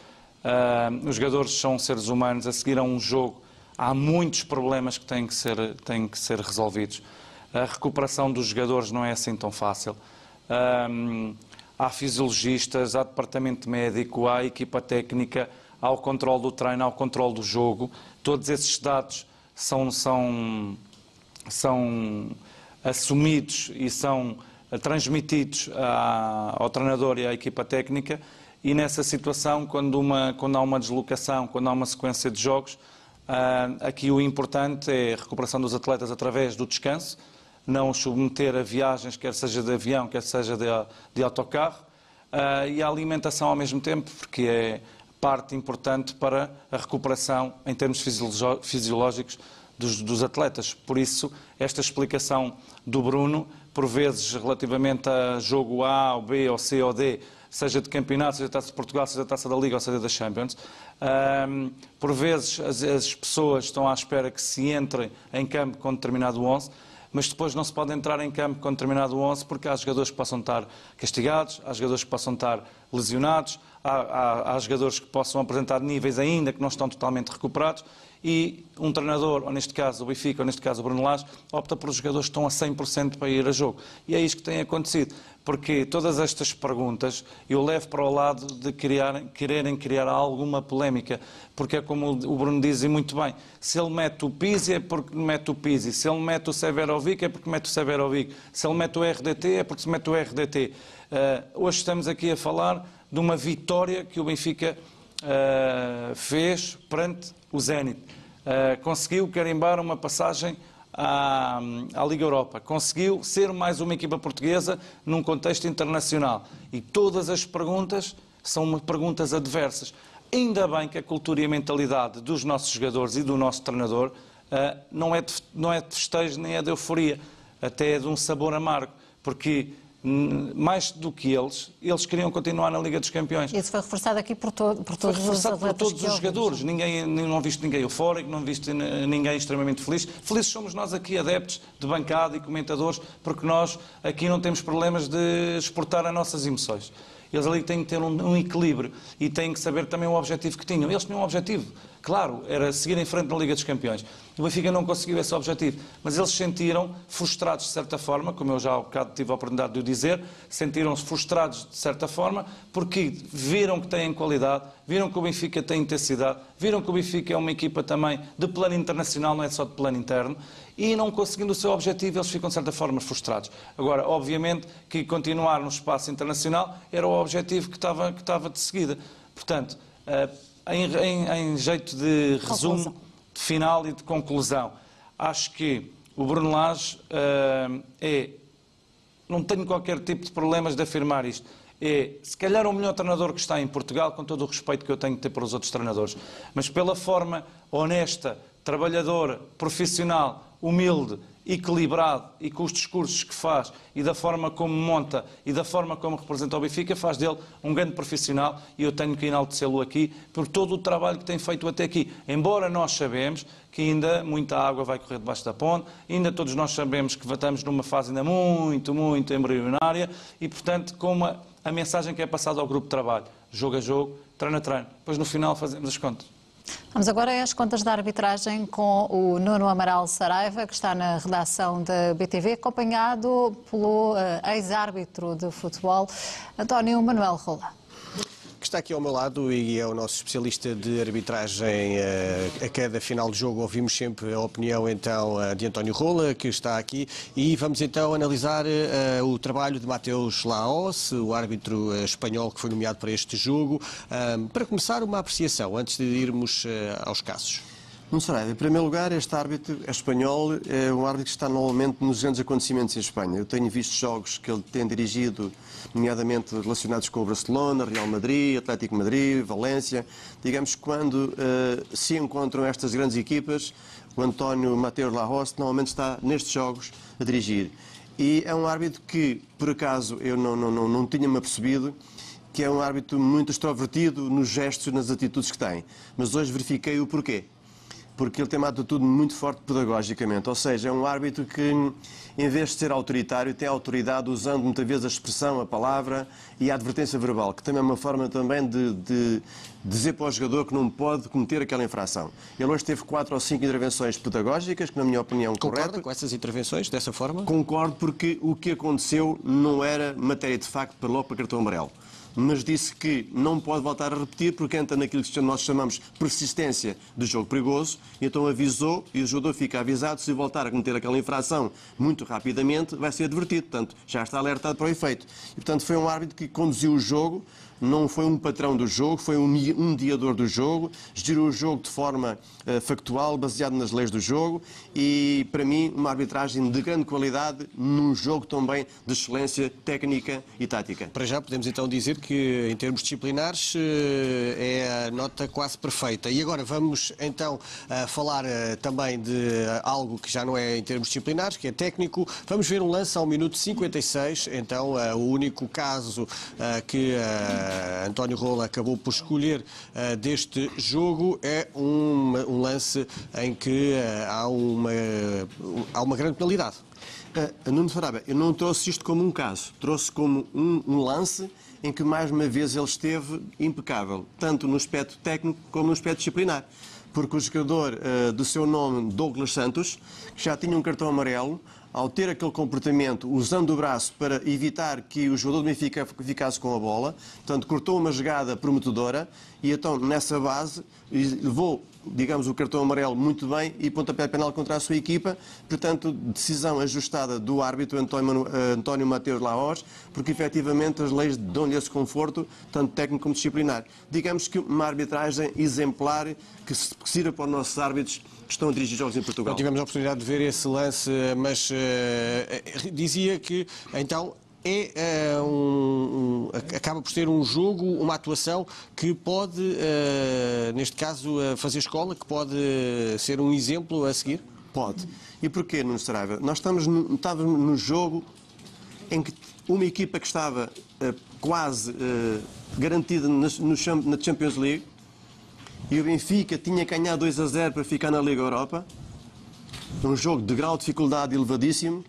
Uh, os jogadores são seres humanos, a seguir a um jogo há muitos problemas que têm que ser, têm que ser resolvidos. A recuperação dos jogadores não é assim tão fácil. Uh, há fisiologistas, há departamento médico, há equipa técnica, há o controle do treino, há o controle do jogo. Todos esses dados são, são são assumidos e são transmitidos ao treinador e à equipa técnica e nessa situação, quando, uma, quando há uma deslocação, quando há uma sequência de jogos, ah, aqui o importante é a recuperação dos atletas através do descanso, não os submeter a viagens, quer seja de avião, quer seja de, de autocarro, ah, e a alimentação ao mesmo tempo, porque é parte importante para a recuperação em termos fisiológicos dos, dos atletas. Por isso, esta explicação do Bruno, por vezes relativamente a jogo A, ou B, ou C, ou D, seja de campeonato, seja da Taça de Portugal, seja da Taça da Liga ou seja da Champions. Um, por vezes as, as, pessoas estão à espera que se entre em campo com determinado 11. mas depois não se pode entrar em campo com determinado 11 porque há jogadores que possam estar castigados, há jogadores que possam estar lesionados, há, há, há jogadores que possam apresentar níveis ainda que não estão totalmente recuperados e um treinador, ou neste caso o Benfica, ou neste caso o Bruno Lage, opta por jogadores que estão a 100% para ir a jogo. E é isto que tem acontecido, porque todas estas perguntas eu levo para o lado de criar, quererem criar alguma polémica, porque é como o Bruno diz e muito bem, se ele mete o Pizzi é porque mete o Pizzi, se ele mete o Severovic é porque mete o Severovic, se ele mete o RDT é porque se mete o RDT. Uh, hoje estamos aqui a falar de uma vitória que o Benfica uh, fez perante o Zenit. Uh, conseguiu carimbar uma passagem à, à, Liga Europa. Conseguiu ser mais uma equipa portuguesa num contexto internacional. E todas as perguntas são perguntas adversas. Ainda bem que a cultura e a mentalidade dos nossos jogadores e do nosso treinador uh, não, é de, não é de festejo nem é de euforia, até é de um sabor amargo, porque mais do que eles, eles queriam continuar na Liga dos Campeões. Isso foi reforçado aqui por, to por todos foi reforçado os por todos os jogadores. Ninguém, não visto ninguém eufórico, não visto ninguém extremamente feliz. Felizes somos nós aqui, adeptos de bancada e comentadores, porque nós aqui não temos problemas de exportar as nossas emoções. Eles ali têm que ter um, um equilíbrio e têm que saber também o objetivo que tinham. Eles tinham um objetivo, claro, era seguir em frente na Liga dos Campeões. O Benfica não conseguiu esse objetivo, mas eles sentiram frustrados de certa forma, como eu já há bocado tive a oportunidade de o dizer, sentiram-se frustrados de certa forma, porque viram que têm qualidade, viram que o Benfica tem intensidade, viram que o Benfica é uma equipa também de plano internacional, não é só de plano interno, e não conseguindo o seu objetivo, eles ficam de certa forma frustrados. Agora, obviamente que continuar no espaço internacional era o objetivo que estava, que estava de seguida. Portanto, eh, em, em, em jeito de resumo, de final e de conclusão, acho que o Bruno Lage uh, é. Não tenho qualquer tipo de problemas de afirmar isto. É, se calhar, o melhor treinador que está em Portugal, com todo o respeito que eu tenho de ter para os outros treinadores. Mas pela forma honesta, trabalhadora, profissional, humilde, equilibrado e com os discursos que faz e da forma como monta e da forma como representa o Benfica, faz dele um grande profissional e eu tenho que enaltecê-lo aqui por todo o trabalho que tem feito até aqui. Embora nós sabemos que ainda muita água vai correr debaixo da ponte, ainda todos nós sabemos que estamos numa fase ainda muito, muito embrionária e, portanto, com a, a mensagem que é passada ao grupo de trabalho, jogo a jogo, treino a treino, depois no final fazemos as contas. Vamos agora às contas da arbitragem com o Nuno Amaral Saraiva, que está na redação da BTV, acompanhado pelo uh, ex-árbitro de futebol, António Manuel Rola que está aqui ao meu lado e é o nosso especialista de arbitragem eh, a cada final de jogo. Ouvimos sempre a opinião então eh, de António Rola, que está aqui, e vamos então analisar uh, o trabalho de Mateus Laos, o árbitro espanhol que foi nomeado para este jogo. para começar, uma apreciação antes de irmos aos casos. Não. Em primeiro lugar, este árbitro é espanhol, é um árbitro que está normalmente nos grandes acontecimentos em Espanha. Eu tenho visto jogos que ele tem dirigido, nomeadamente relacionados com o Barcelona, Real Madrid, Atlético Madrid, Valência. Digamos que quando uh, se encontram estas grandes equipas, o António Mateus Larroste normalmente está nestes jogos a dirigir. E é um árbitro que, por acaso, eu não, não, não, não tinha-me apercebido, que é um árbitro muito extrovertido nos gestos nas atitudes que tem. Mas hoje verifiquei o porquê porque ele tem uma atitude muito forte pedagogicamente, ou seja, é um árbitro que, em vez de ser autoritário, tem autoridade usando muitas vezes a expressão, a palavra e a advertência verbal, que também é uma forma também de, de dizer para o jogador que não pode cometer aquela infração. Ele hoje teve quatro ou cinco intervenções pedagógicas, que na minha opinião Concorda correto. com essas intervenções, dessa forma? Concordo, porque o que aconteceu não era matéria de facto para logo para cartão amarelo mas disse que não pode voltar a repetir porque entra naquilo que nós chamamos persistência de jogo perigoso, e então avisou e o jogador fica avisado se voltar a cometer aquela infração muito rapidamente vai ser advertido, portanto já está alertado para o efeito. E portanto foi um árbitro que conduziu o jogo não foi um patrão do jogo, foi um mediador do jogo, gerou o jogo de forma uh, factual, baseado nas leis do jogo e, para mim, uma arbitragem de grande qualidade num jogo também de excelência técnica e tática. Para já podemos então dizer que, em termos disciplinares, uh, é a nota quase perfeita. E agora vamos então uh, falar também de algo que já não é em termos disciplinares, que é técnico. Vamos ver um lance ao minuto 56, então o único caso que António Rola acabou por escolher deste jogo é um, um lance em que há, uma, há uma grande penalidade. Uh, Nuno Sarabia, eu não trouxe isto como um caso, trouxe como um, um, lance em que mais uma vez ele esteve impecável, tanto no aspecto técnico como no aspecto disciplinar. Porque o jogador uh, do seu nome, Douglas Santos, que já tinha um cartão amarelo, ao ter aquele comportamento, usando o braço para evitar que o jogador do Benfica ficasse com a bola, portanto, cortou uma jogada prometedora e então, nessa base, levou digamos, o cartão amarelo muito bem e pontapé penal contra a sua equipa. Portanto, decisão ajustada do árbitro António, eh, António Mateus Laos, porque efetivamente as leis dão-lhe esse conforto, tanto técnico como disciplinar. Digamos que uma arbitragem exemplar que sirva para os nossos árbitros que estão a dirigir jogos em Portugal. Não tivemos a oportunidade de ver esse lance, mas uh, dizia que então é uh, um, um, acaba por ser um jogo, uma atuação que pode, uh, neste caso, uh, fazer escola, que pode ser um exemplo a seguir? Pode. E porquê, Nuno Saraiva? Nós estamos no, estávamos no jogo em que uma equipa que estava quase garantida na, no, na Champions League e o Benfica tinha que ganhar 2 a 0 para ficar na Liga Europa, um jogo de grau de dificuldade elevadíssimo,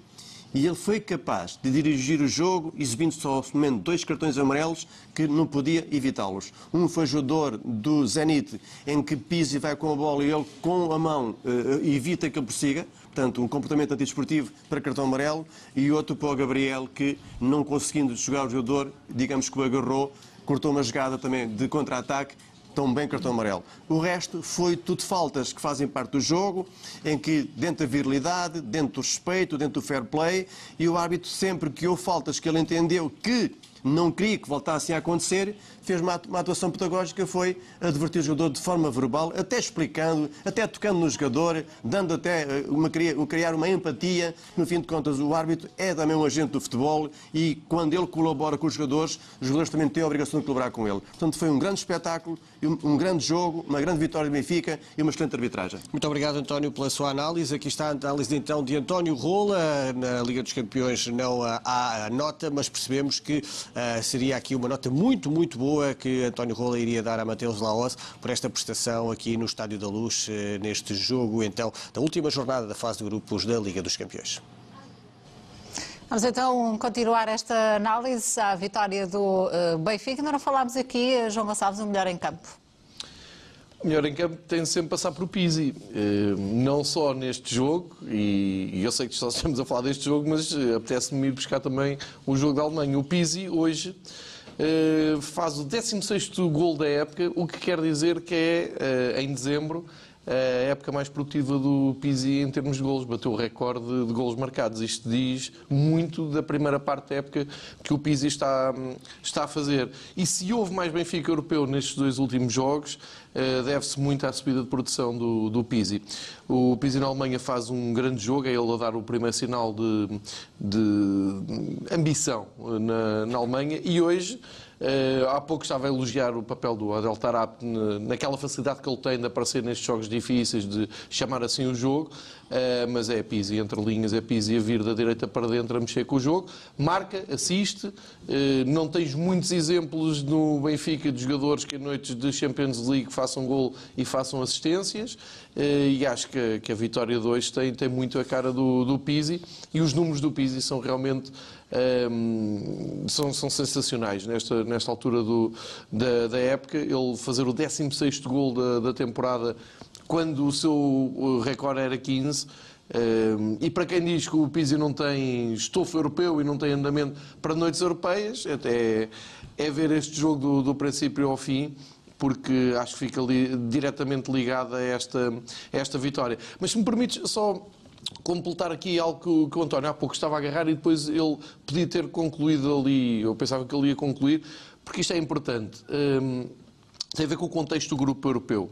e ele foi capaz de dirigir o jogo exibindo só somente dois cartões amarelos que não podia evitá-los. Um foi jogador do Zenit, em que Pizzi vai com a bola e ele com a mão uh, evita que ele prossiga, portanto um comportamento antidesportivo para cartão amarelo, e outro para o Gabriel, que não conseguindo jogar o jogador, digamos que o agarrou, cortou uma jogada também de contra-ataque também cartão amarelo. O resto foi tudo faltas que fazem parte do jogo, em que dentro da virilidade, dentro do respeito, dentro do fair play, e o árbitro sempre que houve faltas que ele entendeu que não queria que voltassem a acontecer, fez uma, atuação pedagógica, foi advertir o jogador de forma verbal, até explicando, até tocando no jogador, dando até eh, uma, criar uma empatia. No fim de contas, o árbitro é também um agente do futebol e quando ele colabora com os jogadores, os jogadores também têm a obrigação de colaborar com ele. Portanto, foi um grande espetáculo, um grande jogo, uma grande vitória do Benfica e uma excelente arbitragem. Muito obrigado, António, pela sua análise. Aqui está a análise então de António Rola. Na Liga dos Campeões não há nota, mas percebemos que uh, seria aqui uma nota muito, muito boa que António Rola iria dar a Mateus Laos por esta prestação aqui no Estádio da Luz, eh, neste jogo, então, da última jornada da fase de grupos da Liga dos Campeões. Vamos então continuar esta análise à vitória do eh, Benfica. Ainda não falámos aqui, eh, João Gonçalves, o melhor em campo. O melhor em campo tem sempre passar por Pizzi, não só neste jogo, e eu sei que só estamos a falar deste jogo, mas apetece-me ir buscar também o jogo da Alemanha. O Pizzi hoje eh, faz o 16º gol da época, o que quer dizer que é, eh, em dezembro, a época mais produtiva do Pizzi em termos de golos. Bateu o recorde de golos marcados. Isto diz muito da primeira parte da época que o Pizzi está, está a fazer. E se houve mais Benfica europeu nestes dois últimos jogos, eh, deve-se muito à subida de produção do, do Pizzi. O Pizzi na Alemanha faz um grande jogo, é ele a dar o primeiro sinal de, de ambição na, na Alemanha e hoje há pouco estava a elogiar o papel do Adel Tarap naquela facilidade que ele tem de aparecer nestes jogos difíceis, de chamar assim o jogo, mas é Pizzi entre linhas, é Pizzi a vir da direita para dentro a mexer com o jogo, marca, assiste, uh, não tens muitos exemplos no Benfica de jogadores que em noites de Champions League façam gol e façam assistências, e acho que, a vitória de hoje tem, tem muito a cara do, do Pizzi, e os números do Pizzi são realmente um, são, são, sensacionais nesta, nesta altura do, da, da, época. Ele fazer o 16 gol da, da, temporada quando o seu recorde era 15. Um, e para quem diz que o Pizzi não tem estofo europeu e não tem andamento para noites europeias, até é, é ver este jogo do, do princípio ao fim porque acho que fica li, diretamente ligada a esta, a esta vitória. Mas se me permites só completar aqui algo que, que, o António há pouco estava a agarrar e depois ele podia ter concluído ali, eu pensava que ele ia concluir, porque isto é importante. Um, tem a ver com o contexto do grupo europeu.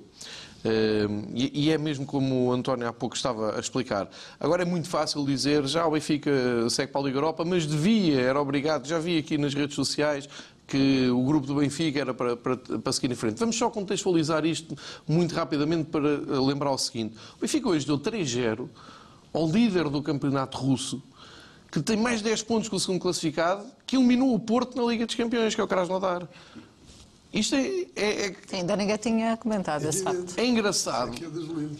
Um, e, e, é mesmo como o António há pouco estava a explicar. Agora é muito fácil dizer já o Benfica segue para a Liga Europa, mas devia, era obrigado, já vi aqui nas redes sociais que o grupo do Benfica era para, para, para seguir em frente. Vamos só contextualizar isto muito rapidamente para lembrar o seguinte. O Benfica hoje deu 3-0 ao líder do campeonato russo, que tem mais 10 pontos que o segundo classificado, que eliminou o Porto na Liga dos Campeões, que é o Krasnodar. Isto é, é, é... Ainda ninguém tinha comentado esse facto. É engraçado,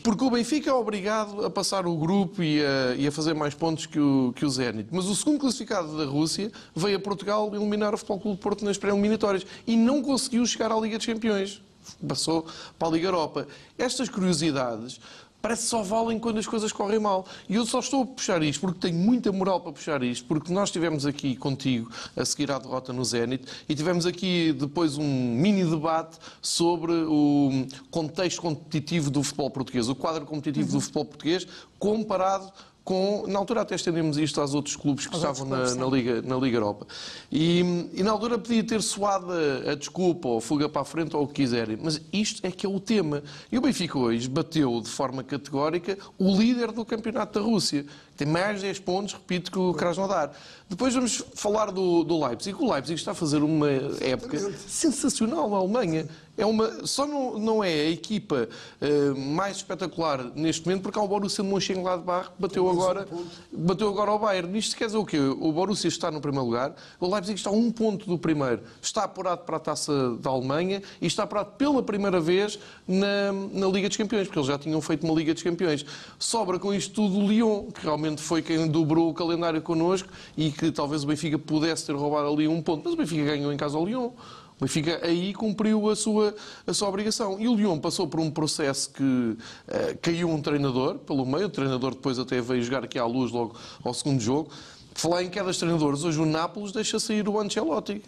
porque o Benfica é obrigado a passar o grupo e a, e a fazer mais pontos que o, que o Zenit. Mas o segundo classificado da Rússia veio a Portugal eliminar o Futebol Clube de Porto nas pré-eliminatórias e não conseguiu chegar à Liga dos Campeões. Passou para a Liga Europa. Estas curiosidades parece que só valem quando as coisas correm mal. E eu só estou a puxar isto porque tenho muita moral para puxar isto, porque nós estivemos aqui contigo a seguir à derrota no Zenit e tivemos aqui depois um mini debate sobre o contexto competitivo do futebol português, o quadro competitivo do futebol português comparado com, na altura até estendemos isto aos outros clubes que Aos estavam outros na, clubes, na Liga, na Liga Europa. E, e na altura podia ter soado a, a desculpa ou fuga para a frente ou o que quiserem, mas isto é que é o tema. E o Benfica hoje bateu de forma categórica o líder do campeonato da Rússia. Tem mais 10 pontos, repito, que o Krasnodar. Depois vamos falar do, do Leipzig. O Leipzig está a fazer uma época sensacional na Alemanha. É uma, só não, não é a equipa eh, mais espetacular neste momento, porque há o Borussia de Mönchengladbach que bateu agora, bateu agora ao Bayern. Isto quer dizer o quê? O Borussia está no primeiro lugar, o Leipzig está a um ponto do primeiro. Está apurado para a Taça da Alemanha e está apurado pela primeira vez na, na Liga dos Campeões, porque eles já tinham feito uma Liga dos Campeões. Sobra com isto tudo o Lyon, que realmente foi quem dobrou o calendário connosco e que talvez o Benfica pudesse ter roubado ali um ponto. Mas o Benfica ganhou em casa ao Lyon. O Benfica aí cumpriu a sua, a sua obrigação. E o Lyon passou por um processo que eh, caiu um treinador pelo meio. O treinador depois até veio jogar aqui à luz logo ao segundo jogo. Falar em quedas de treinadores, hoje o Nápoles deixa sair o Ancelotti.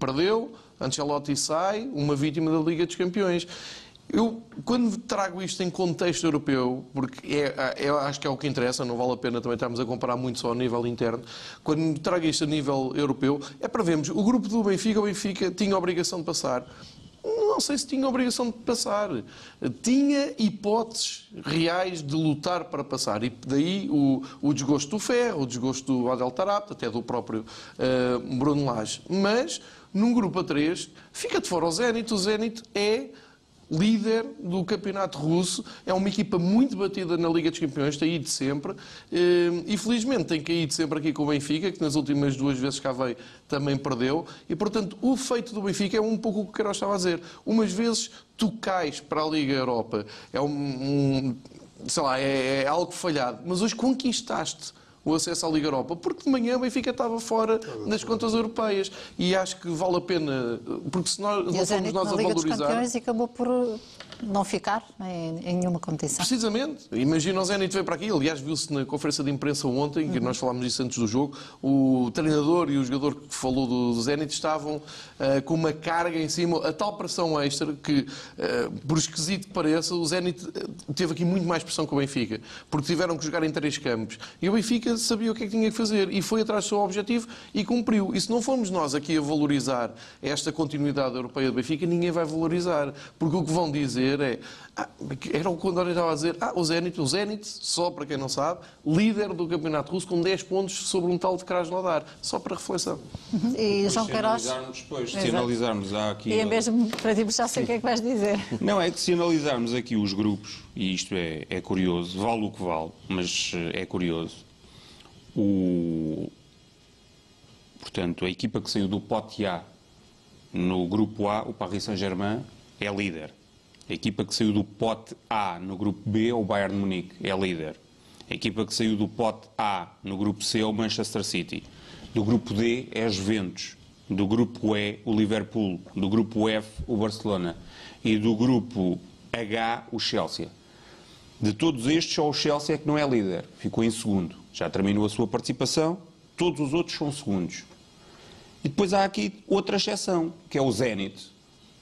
Perdeu, Ancelotti sai, uma vítima da Liga dos Campeões. Eu, quando trago isto em contexto europeu, porque é, é, acho que é o que interessa, não vale a pena também estarmos a comparar muito só a nível interno, quando trago isto a nível europeu, é para vermos, o grupo do Benfica, o Benfica tinha a obrigação de passar. Não sei se tinha a obrigação de passar. Tinha hipóteses reais de lutar para passar. E daí o, o desgosto do Ferro, o desgosto do Adel Tarapte, até do próprio uh, Bruno Lage. Mas, num grupo a três, fica de fora o Zenit. O Zenit é líder do campeonato russo, é uma equipa muito batida na Liga dos Campeões, tem ido sempre, eh, e felizmente tem caído sempre aqui com o Benfica, que nas últimas duas vezes cá veio também perdeu, e portanto o feito do Benfica é um pouco o que o Queiroz estava a dizer. Umas vezes tu cais para a Liga Europa, é um, um sei lá, é, é algo falhado, mas hoje conquistaste o acesso à Liga Europa, porque de manhã o Benfica estava fora das contas europeias e acho que vale a pena, porque se nós, não Zenit nós a Liga dos valorizar... Campeões e acabou por uh, não ficar em, em nenhuma competição. Precisamente. Imagina o Zenit veio para aqui. Aliás, viu-se na conferência de imprensa ontem, que nós falámos disso antes do jogo, o treinador e o jogador que falou do Zenit estavam uh, com uma carga em cima, a tal pressão extra que, uh, por esquisito que pareça, o Zenit teve aqui muito mais pressão que o Benfica, porque tiveram que jogar em três campos. E o Benfica sabia o que é que tinha que fazer e foi atrás do seu objetivo e cumpriu. E se não formos nós aqui a valorizar esta continuidade europeia do Benfica, ninguém vai valorizar. Porque o que vão dizer é. Ah, era o que o André estava a dizer. Ah, o Zenit, o Zenit, só para quem não sabe, líder do campeonato russo com 10 pontos sobre um tal de Krasnodar. Só para reflexão. E João se Queiroz. analisarmos depois, se analisarmos há aqui. E é mesmo para ti, já sei o que é que vais dizer. *laughs* Não, é que se analisarmos aqui os grupos, e isto é, é curioso, vale o que vale, mas eh, é curioso. O, portanto, a equipa que saiu do pote A no grupo A, o Paris Saint-Germain, é líder. A equipa que saiu do pote A no grupo B o Bayern de Munique, é líder. A equipa que saiu do pote A no grupo C o Manchester City. Do grupo D é a Juventus. Do grupo E, o Liverpool. Do grupo F, o Barcelona. E do grupo H, o Chelsea. De todos estes, só o Chelsea é que não é líder. Ficou em segundo. Já terminou a sua participação. Todos os outros são segundos. E depois há aqui outra exceção, que é o Zenit,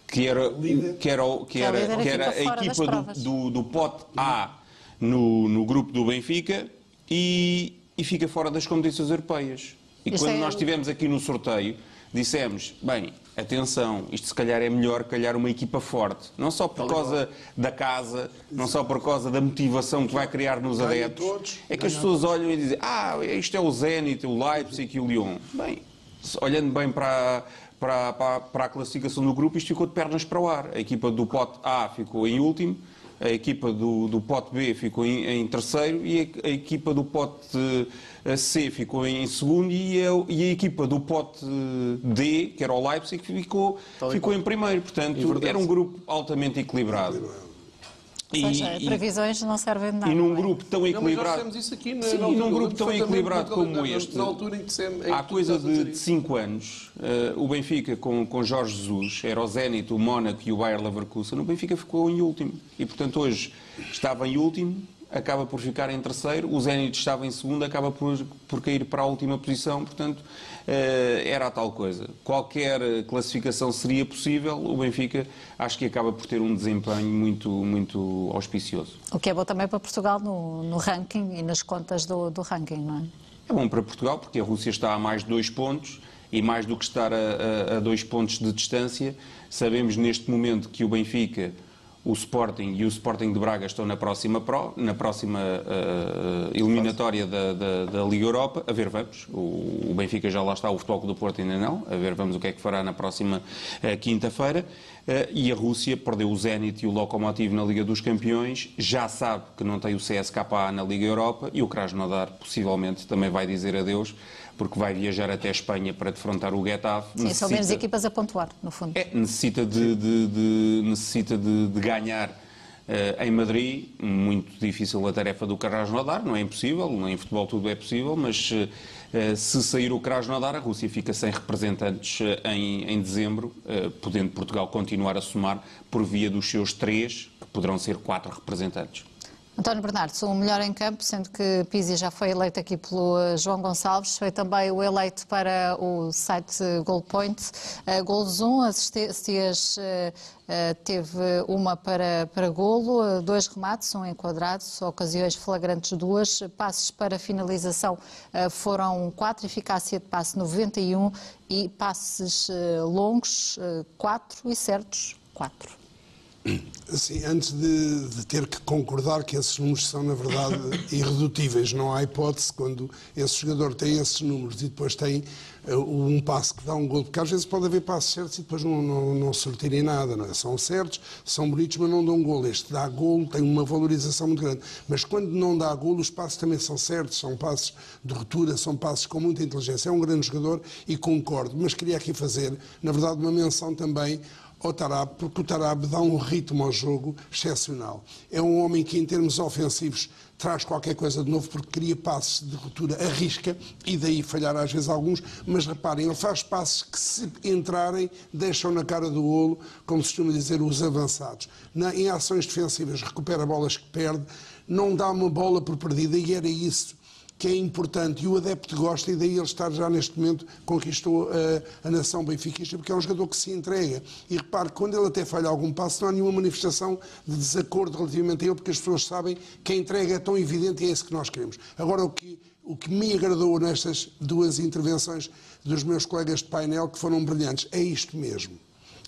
que era, que era, que era, que era equipa a equipa do, do, do pote A no, no grupo do Benfica e, e fica fora das competições europeias. E Isto quando é- nós estivemos aqui no sorteio, dissemos, bem, atenção, isto se calhar é melhor calhar uma equipa forte. Não só por causa da casa, não só por causa da motivação que vai criar nos adeptos. É que as pessoas olham e dizem, ah, isto é o Zenit, o Leipzig e o Lyon. Bem, olhando bem para, para, para, para a classificação do grupo, isto ficou de pernas para o ar. A equipa do pote A ficou em último, a equipa do, do pote B ficou em, em terceiro e a, a, equipa do pote C ficou em segundo e a, e a, equipa do pote D, que era o Leipzig, ficou, ficou em primeiro. Portanto, era um grupo altamente equilibrado. E, seja, e, previsões não servem de nada. E num é? grupo tão equilibrado. Não, isso aqui na, sim, num grupo tão equilibrado como este. Na altura em que sempre, há coisa de 5 anos, uh, o Benfica com, com Jorge Jesus, era o Zenit, o Mónaco e o Bayer Leverkusen, o Benfica ficou em último. E portanto hoje estava em último, acaba por ficar em terceiro, o Zenit estava em segundo, acaba por, por cair para a última posição, portanto era a tal coisa. Qualquer classificação seria possível, o Benfica acho que acaba por ter um desempenho muito, muito auspicioso. O que é bom também para Portugal no, no ranking e nas contas do, do ranking, não é? É bom para Portugal porque a Rússia está a mais de dois pontos e mais do que estar a, a, a dois pontos de distância, sabemos neste momento que o Benfica o Sporting e o Sporting de Braga estão na próxima, pro, na próxima uh, eliminatória da, da, da, Liga Europa. A ver, vamos. O, o, Benfica já lá está, o Futebol do Porto ainda não. A ver, vamos o que é que fará na próxima uh, quinta-feira. Uh, e a Rússia perdeu o Zenit e o Lokomotiv na Liga dos Campeões. Já sabe que não tem o CSKA na Liga Europa. E o Krasnodar possivelmente também vai dizer adeus porque vai viajar até a Espanha para defrontar o Getafe. Sim, necessita, são menos equipas a pontuar, no fundo. É, necessita de, de, de necessita de, de ganhar uh, em Madrid. Muito difícil a tarefa do Krasnodar, não é impossível, em futebol tudo é possível, mas uh, se sair o Krasnodar, a Rússia fica sem representantes uh, em, em dezembro, podendo Portugal continuar a somar por via dos seus três, que poderão ser quatro representantes. António Bernardo, sou o melhor em campo, sendo que Pizzi já foi eleito aqui pelo eh, João Gonçalves, foi também o eleito para o site Goalpoint. Uh, golos 1, assistências uh, uh, teve uma para, para golo, uh, dois remates, um enquadrado, ocasiões flagrantes duas, passes para finalização foram quatro, eficácia de passe 91 e passes longos, quatro e certos, quatro. Assim, antes de, de, ter que concordar que esses números são, na verdade, *laughs* irredutíveis, não há hipótese quando esse jogador tem esses números e depois tem uh, um passo que dá um gol, porque às vezes pode haver passos certos e depois não, não, não sortirem nada, não é? São certos, são bonitos, mas não dão gol. Este dá gol, tem uma valorização muito grande. Mas quando não dá gol, os passos também são certos, são passos de ruptura, são passos com muita inteligência. É um grande jogador e concordo, mas queria aqui fazer, na verdade, uma menção também ao Tarab, porque o Tarab dá um ritmo ao jogo excepcional. É um homem que, em termos ofensivos, traz qualquer coisa de novo, porque cria passes de ruptura, arrisca, e daí falhar às vezes alguns, mas reparem, ele faz passes que, se entrarem, deixam na cara do golo, como se costuma dizer, os avançados. Na, em ações defensivas, recupera bolas que perde, não dá uma bola por perdida, e era isso que é importante e o adepto gosta e daí ele estar já neste momento conquistou a, a nação benfiquista porque é um jogador que se entrega e repare quando ele até falha algum passo não há nenhuma manifestação de desacordo relativamente a ele porque as pessoas sabem que a entrega é tão evidente e é isso que nós queremos. Agora o que, o que me agradou nestas duas intervenções dos meus colegas de painel que foram brilhantes é isto mesmo.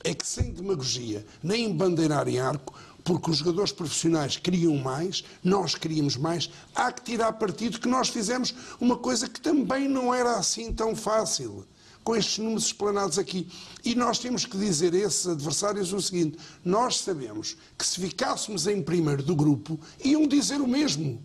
É que sem demagogia, nem bandeirar em arco, porque os jogadores profissionais queriam mais, nós queríamos mais, há que tirar partido que nós fizemos uma coisa que também não era assim tão fácil com estes números explanados aqui. E nós temos que dizer a esses adversários o seguinte: nós sabemos que se ficássemos em primeiro do grupo, iam dizer o mesmo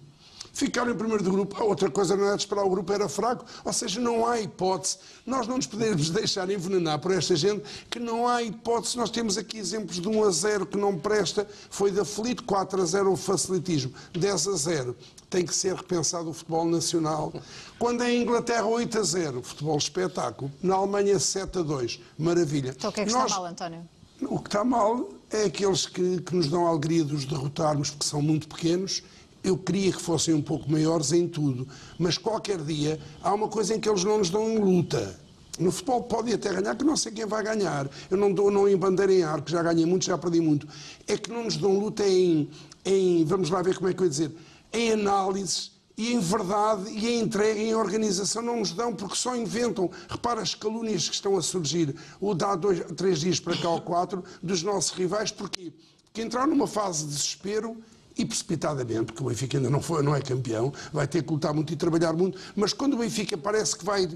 ficaram em primeiro do grupo. A outra coisa não era de esperar, o grupo era fraco, ou seja, não há hipótese. Nós não nos podemos *laughs* deixar envenenar por esta gente que não há hipótese. Nós temos aqui exemplos de 1 a 0 que não presta, foi da Fleet, 4 a 0 o facilitismo, 10 a 0 tem que ser repensado o futebol nacional. Quando é em Inglaterra 8 a 0, futebol espetáculo. Na Alemanha 7 a 2, maravilha. Então o que é que Nós... está mal, António? O que está mal é aqueles que, que nos dão a alegria de os derrotarmos porque são muito pequenos eu queria que fossem um pouco maiores em tudo, mas qualquer dia há uma coisa em que eles não nos dão luta. No futebol pode até ganhar, que não sei quem vai ganhar. Eu não dou não em bandeira em arco, já ganhei muito, já perdi muito. É que não nos dão luta em, em vamos lá ver como é que eu ia dizer, em análises e em verdade e em entrega e em organização não nos dão porque só inventam. Repara as calúnias que estão a surgir, o dá dois, três dias para cá ou quatro, dos nossos rivais, porquê? Porque entraram numa fase de desespero e precipitadamente, porque o Benfica ainda não, foi, não é campeão, vai ter que lutar muito e trabalhar muito, mas quando o Benfica parece que vai,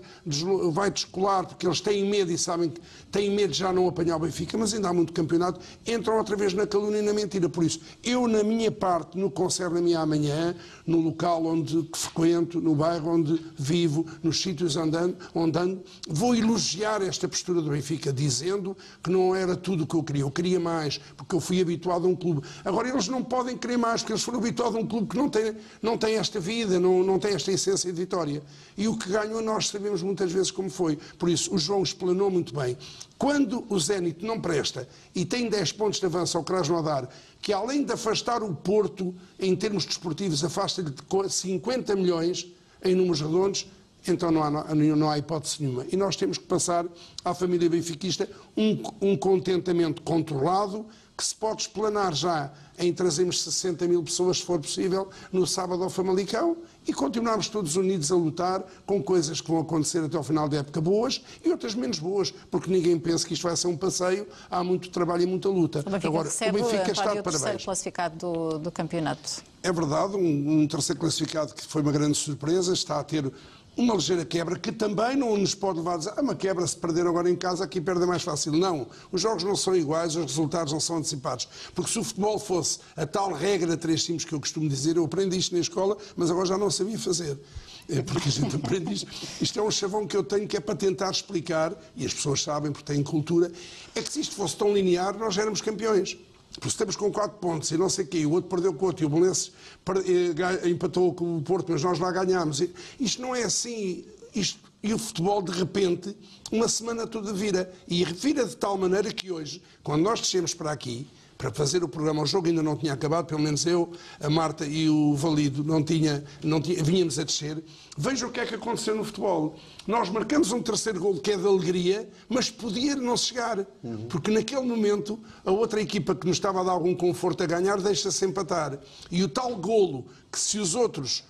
vai descolar, porque eles têm medo e sabem que têm medo de já não apanhar o Benfica, mas ainda há muito campeonato, entram outra vez na calúnia e na mentira. Por isso, eu, na minha parte, no que concerne a mim amanhã, no local onde que frequento, no bairro onde vivo, nos sítios onde ando, onde ando, vou elogiar esta postura do Benfica, dizendo que não era tudo o que eu queria. Eu queria mais, porque eu fui habituado a um clube. Agora, eles não podem querer mais, eles foram habituados a um clube que não tem, não tem esta vida, não, não tem esta essência de vitória. E o que ganhou, nós sabemos muitas vezes como foi. Por isso, o João explanou muito bem. Quando o Zenit não presta e tem 10 pontos de avanço ao Krasnodar, que além de afastar o Porto em termos desportivos, afasta-lhe de co- 50 milhões em números redondos, então não há, não há hipótese nenhuma. E nós temos que passar à família benfiquista um, um contentamento controlado, que se pode explanar já em trazermos 60 mil pessoas, se for possível, no sábado ao Famalicão e continuarmos todos unidos a lutar com coisas que vão acontecer até ao final da época boas e outras menos boas, porque ninguém pensa que isto vai ser um passeio, há muito trabalho e muita luta. O Benfica Agora, recebe o Benfica está de parabéns. classificado do, do campeonato. É verdade, um, um terceiro classificado que foi uma grande surpresa, está a ter uma ligeira quebra que também não nos pode levar a dizer ah, uma quebra se perder agora em casa aqui perde é mais fácil. Não, os jogos não são iguais, os resultados não são antecipados. Porque se o futebol fosse a tal regra três times que eu costumo dizer, eu aprendi isto na escola, mas agora já não sabia fazer. É porque a gente *laughs* aprende isto. Isto é um chavão que eu tenho que é para tentar explicar, e as pessoas sabem porque têm cultura, é que se isto fosse tão linear, nós éramos campeões. Porque estamos com 4 pontos e não sei e o outro perdeu com o outro, e o per- eh, empatou com o Porto, mas nós lá ganhámos. Isto não é assim. Isto, e o futebol, de repente, uma semana toda vira. E vira de tal maneira que hoje, quando nós descemos para aqui, para fazer o programa, o jogo ainda não tinha acabado, pelo menos eu, a Marta e o Valido não tinha, não tinha, vínhamos a descer. Veja o que é que aconteceu no futebol. Nós marcamos um terceiro gol que é de alegria, mas podia não chegar. Porque naquele momento a outra equipa que nos estava a dar algum conforto a ganhar deixa-se empatar. E o tal golo que se os outros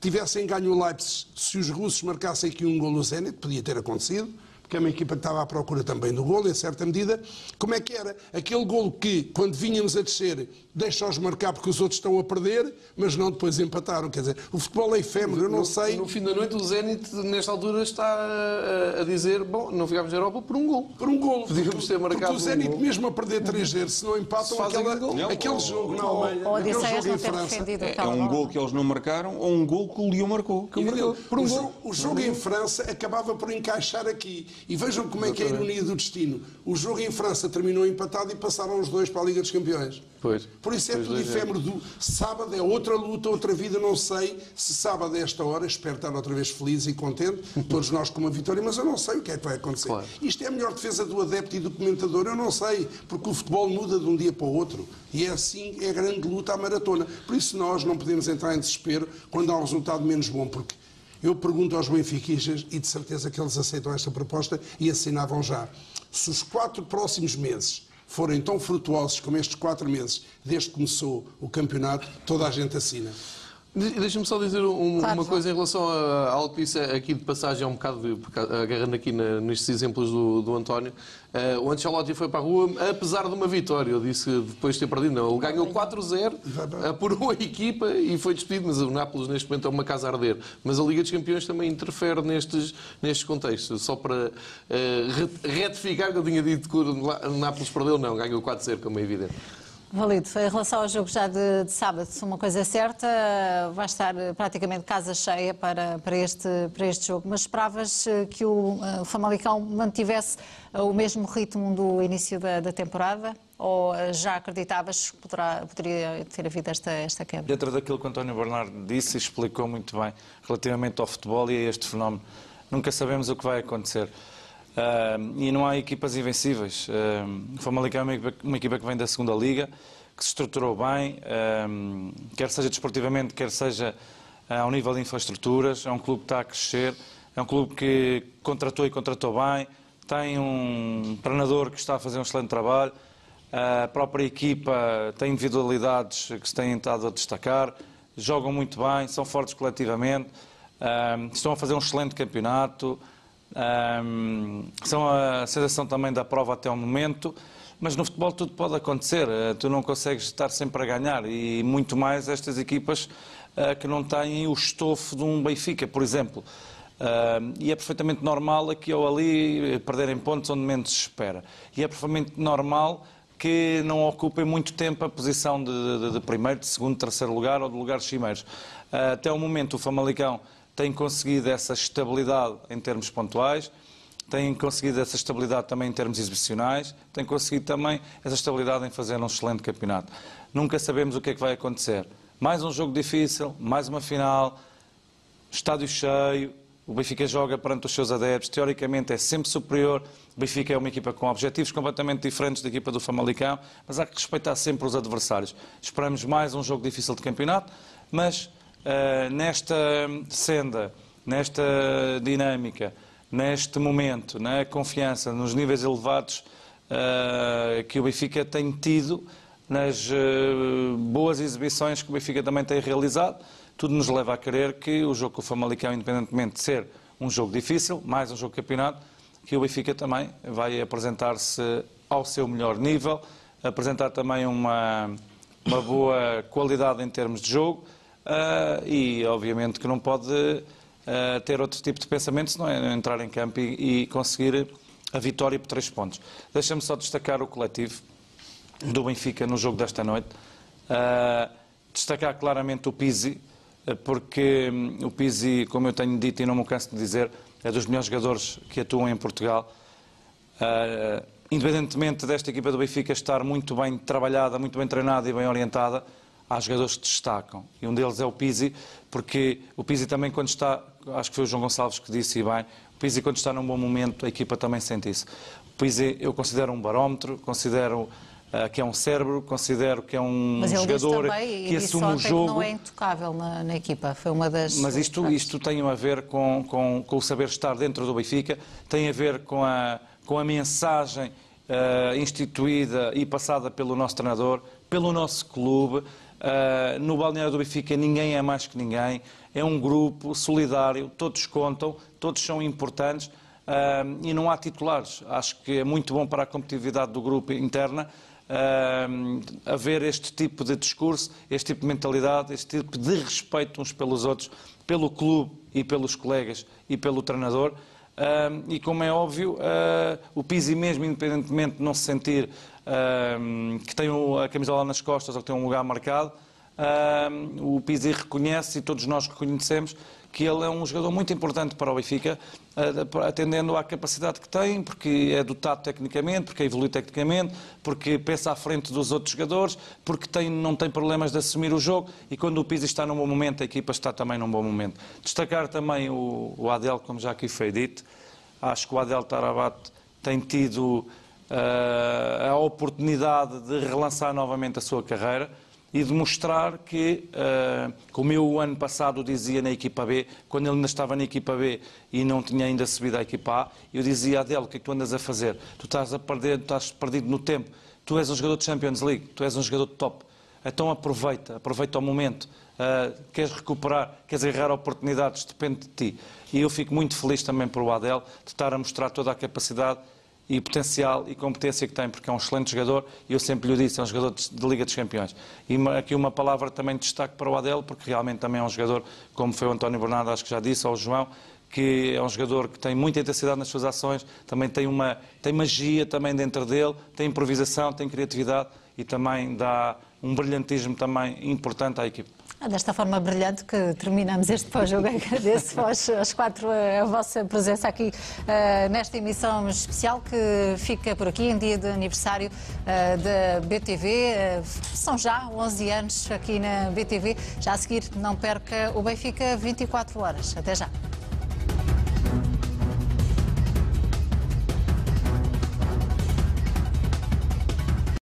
tivessem ganho o Leipzig, se os russos marcassem aqui um golo no Zenit, podia ter acontecido, porque é uma equipa que estava à procura também do golo, em certa medida. Como é que era? Aquele golo que, quando vínhamos a descer, deixa-os marcar porque os outros estão a perder, mas não depois empataram. Quer dizer, o futebol é efêmero, eu não No- sei... No fim da noite, o Zenit, nesta altura, está a, a dizer: bom, não ficámos na Europa por um gol. Por um gol. Podíamos ter Porque marcado o um Zenit, gol. mesmo a perder 3-0, se não empatam, Se fazem aquela- gol. aquele jogo na Alemanha, aquele jogo em França... É, é um gol que eles não marcaram ou um gol que o Lyon marcou. Que marcou. o, jogo, o jogo- o jogo em França acabava por encaixar aqui. E vejam como é que é a ironia do destino. O jogo em França terminou empatado e passaram os dois para a Liga dos Campeões. Pois. Por isso é Pois, tudo dois efêmero. Do sábado é outra luta, outra vida, não sei se sábado a esta hora, espero estar outra vez feliz e contente, *laughs* todos nós com uma vitória, mas eu não sei o que é que vai acontecer. Isto é a melhor defesa do adepto e do comentador, eu não sei, porque o futebol muda de um dia para o outro. E é assim, é a grande luta à maratona. Por isso nós não podemos entrar em desespero quando há um resultado menos bom, porque eu pergunto aos benfiquistas, e de certeza que eles aceitam esta proposta e assinavam já. Se os quatro próximos meses forem tão frutuosos como estes quatro meses, desde que começou o campeonato, toda a gente assina. De- Deixa-me só dizer um- Claro, uma coisa em relação a, a algo que disse aqui de passagem, é um bocado, de, agarrando aqui na- nestes exemplos do, do António. Eh, o Ancelotti foi para a rua, apesar de uma vitória. Eu disse que depois de ter perdido, não. Ele ganhou 4-0, apurou a equipa e foi despedido. Mas o Nápoles, neste momento, é uma casa a arder. Mas a Liga dos Campeões também interfere nestes, nestes contextos. Só para re- retificar que eu tinha dito que o Nápoles perdeu, não. Ganhou 4-0, como é evidente. Valido, em relação ao jogo já de, de sábado, uma coisa é certa, vai estar eh, praticamente casa cheia para, para, este, para este jogo. Mas esperavas eh, que o eh, Famalicão mantivesse o mesmo ritmo do início da, da temporada? Ou já acreditavas que poderá, poderia ter havido esta, esta quebra? Dentro daquilo que o António Bernardo disse e explicou muito bem relativamente ao futebol e a este fenómeno, nunca sabemos o que vai acontecer. Ah, e não há equipas invencíveis. Ah, o Famalicão é uma equipa, uma equipa que vem da segunda Liga, que se estruturou bem, ah, quer seja desportivamente, quer seja ah, ao nível de infraestruturas. É um clube que está a crescer, é um clube que contratou e contratou bem, tem um treinador que está a fazer um excelente trabalho. A própria equipa tem individualidades que se têm estado a destacar, jogam muito bem, são fortes coletivamente, estão a fazer um excelente campeonato, ahm, são a sensação também da prova até o momento, Mas no futebol tudo pode acontecer, eh, tu não consegues estar sempre a ganhar e muito mais estas equipas uh, que não têm o estofo de um Benfica, por exemplo. Uh, e é perfeitamente normal aqui ou ali perderem pontos onde menos se espera. E é perfeitamente normal que não ocupem muito tempo a posição de, de, de primeiro, de segundo, terceiro lugar ou de lugares cimeiros. Uh, até o momento o Famalicão tem conseguido essa estabilidade em termos pontuais, tem conseguido essa estabilidade também em termos exibicionais, tem conseguido também essa estabilidade em fazer um excelente campeonato. Nunca sabemos o que é que vai acontecer. Mais um jogo difícil, mais uma final, estádio cheio, o Benfica joga perante os seus adeptos, teoricamente é sempre superior. O Benfica é uma equipa com objetivos completamente diferentes da equipa do Famalicão, mas há que respeitar sempre os adversários. Esperamos mais um jogo difícil de campeonato, mas nesta senda, nesta dinâmica, neste momento, na confiança, nos níveis elevados uh, que o Benfica tem tido, nas uh, boas exibições que o Benfica também tem realizado, tudo nos leva a crer que o jogo com o Famalicão, independentemente de ser um jogo difícil, mais um jogo de campeonato, que o Benfica também vai apresentar-se ao seu melhor nível, apresentar também uma, uma boa qualidade em termos de jogo uh, e, obviamente, que não pode uh, ter outro tipo de pensamento, senão é entrar em campo e, e conseguir a vitória por três pontos. Deixa-me só destacar o coletivo do Benfica no jogo desta noite. Uh, destacar claramente o Pizzi, porque hum, o Pizzi, como eu tenho dito e não me canso de dizer, é dos melhores jogadores que atuam em Portugal. Uh, independentemente desta equipa do Benfica estar muito bem trabalhada, muito bem treinada e bem orientada, há jogadores que destacam. E um deles é o Pizzi, porque o Pizzi também quando está, acho que foi o João Gonçalves que disse e bem, o Pizzi quando está num bom momento, a equipa também sente isso. O Pizzi eu considero um barómetro, considero uh, que é um cérebro, considero que é um Mas ele jogador também, que assume o jogo. Que não é intocável na, na, equipa, foi uma das. Mas isto, isto tem a ver com, com, com, o saber estar dentro do Benfica, tem a ver com a, com a mensagem uh, instituída e passada pelo nosso treinador, pelo nosso clube. Uh, no balneário do Benfica ninguém é mais que ninguém, é um grupo solidário, todos contam, todos são importantes uh, e não há titulares. Acho que é muito bom para a competitividade do grupo interna uh, haver este tipo de discurso, este tipo de mentalidade, este tipo de respeito uns pelos outros, pelo clube e pelos colegas e pelo treinador. Uh, e como é óbvio, uh, o Pizzi mesmo, independentemente de não se sentir que tem a camisola nas costas ou que tem um lugar marcado, o Pizzi reconhece e todos nós reconhecemos que ele é um jogador muito importante para o Benfica, atendendo à capacidade que tem, porque é dotado tecnicamente, porque é evolui tecnicamente, porque pensa à frente dos outros jogadores, porque tem, não tem problemas de assumir o jogo e quando o Pizzi está num bom momento, a equipa está também num bom momento. Destacar também o, o Adel, como já aqui foi dito, acho que o Adel Tarabat tem tido a oportunidade de relançar novamente a sua carreira e de mostrar que, uh, como eu o ano passado dizia na equipa B, quando ele ainda estava na equipa B e não tinha ainda subido à equipa A, eu dizia a Adele, o que é que tu andas a fazer? Tu estás a perder, estás perdido no tempo. Tu és um jogador de Champions League, tu és um jogador de top. Então aproveita, aproveita o momento. Uh, queres recuperar, queres agarrar oportunidades, depende de ti. E eu fico muito feliz também por o Adel de estar a mostrar toda a capacidade e potencial e competência que tem, porque é um excelente jogador e eu sempre lhe disse, é um jogador de Liga dos Campeões. E aqui uma palavra também de destaque para o Adel, porque realmente também é um jogador, como foi o António Bernardo, acho que já disse, ou o João, que é um jogador que tem muita intensidade nas suas ações, também tem, uma, tem magia também dentro dele, tem improvisação, tem criatividade e também dá um brilhantismo também importante à equipe. Ah, desta forma brilhante que terminamos este pós-jogo. *laughs* Agradeço aos, aos quatro a vossa presença aqui uh, nesta emissão especial que fica por aqui em dia de aniversário uh, da BTV. Uh, são já 11 anos aqui na BTV. Já a seguir, não perca o Benfica 24 horas. Até já.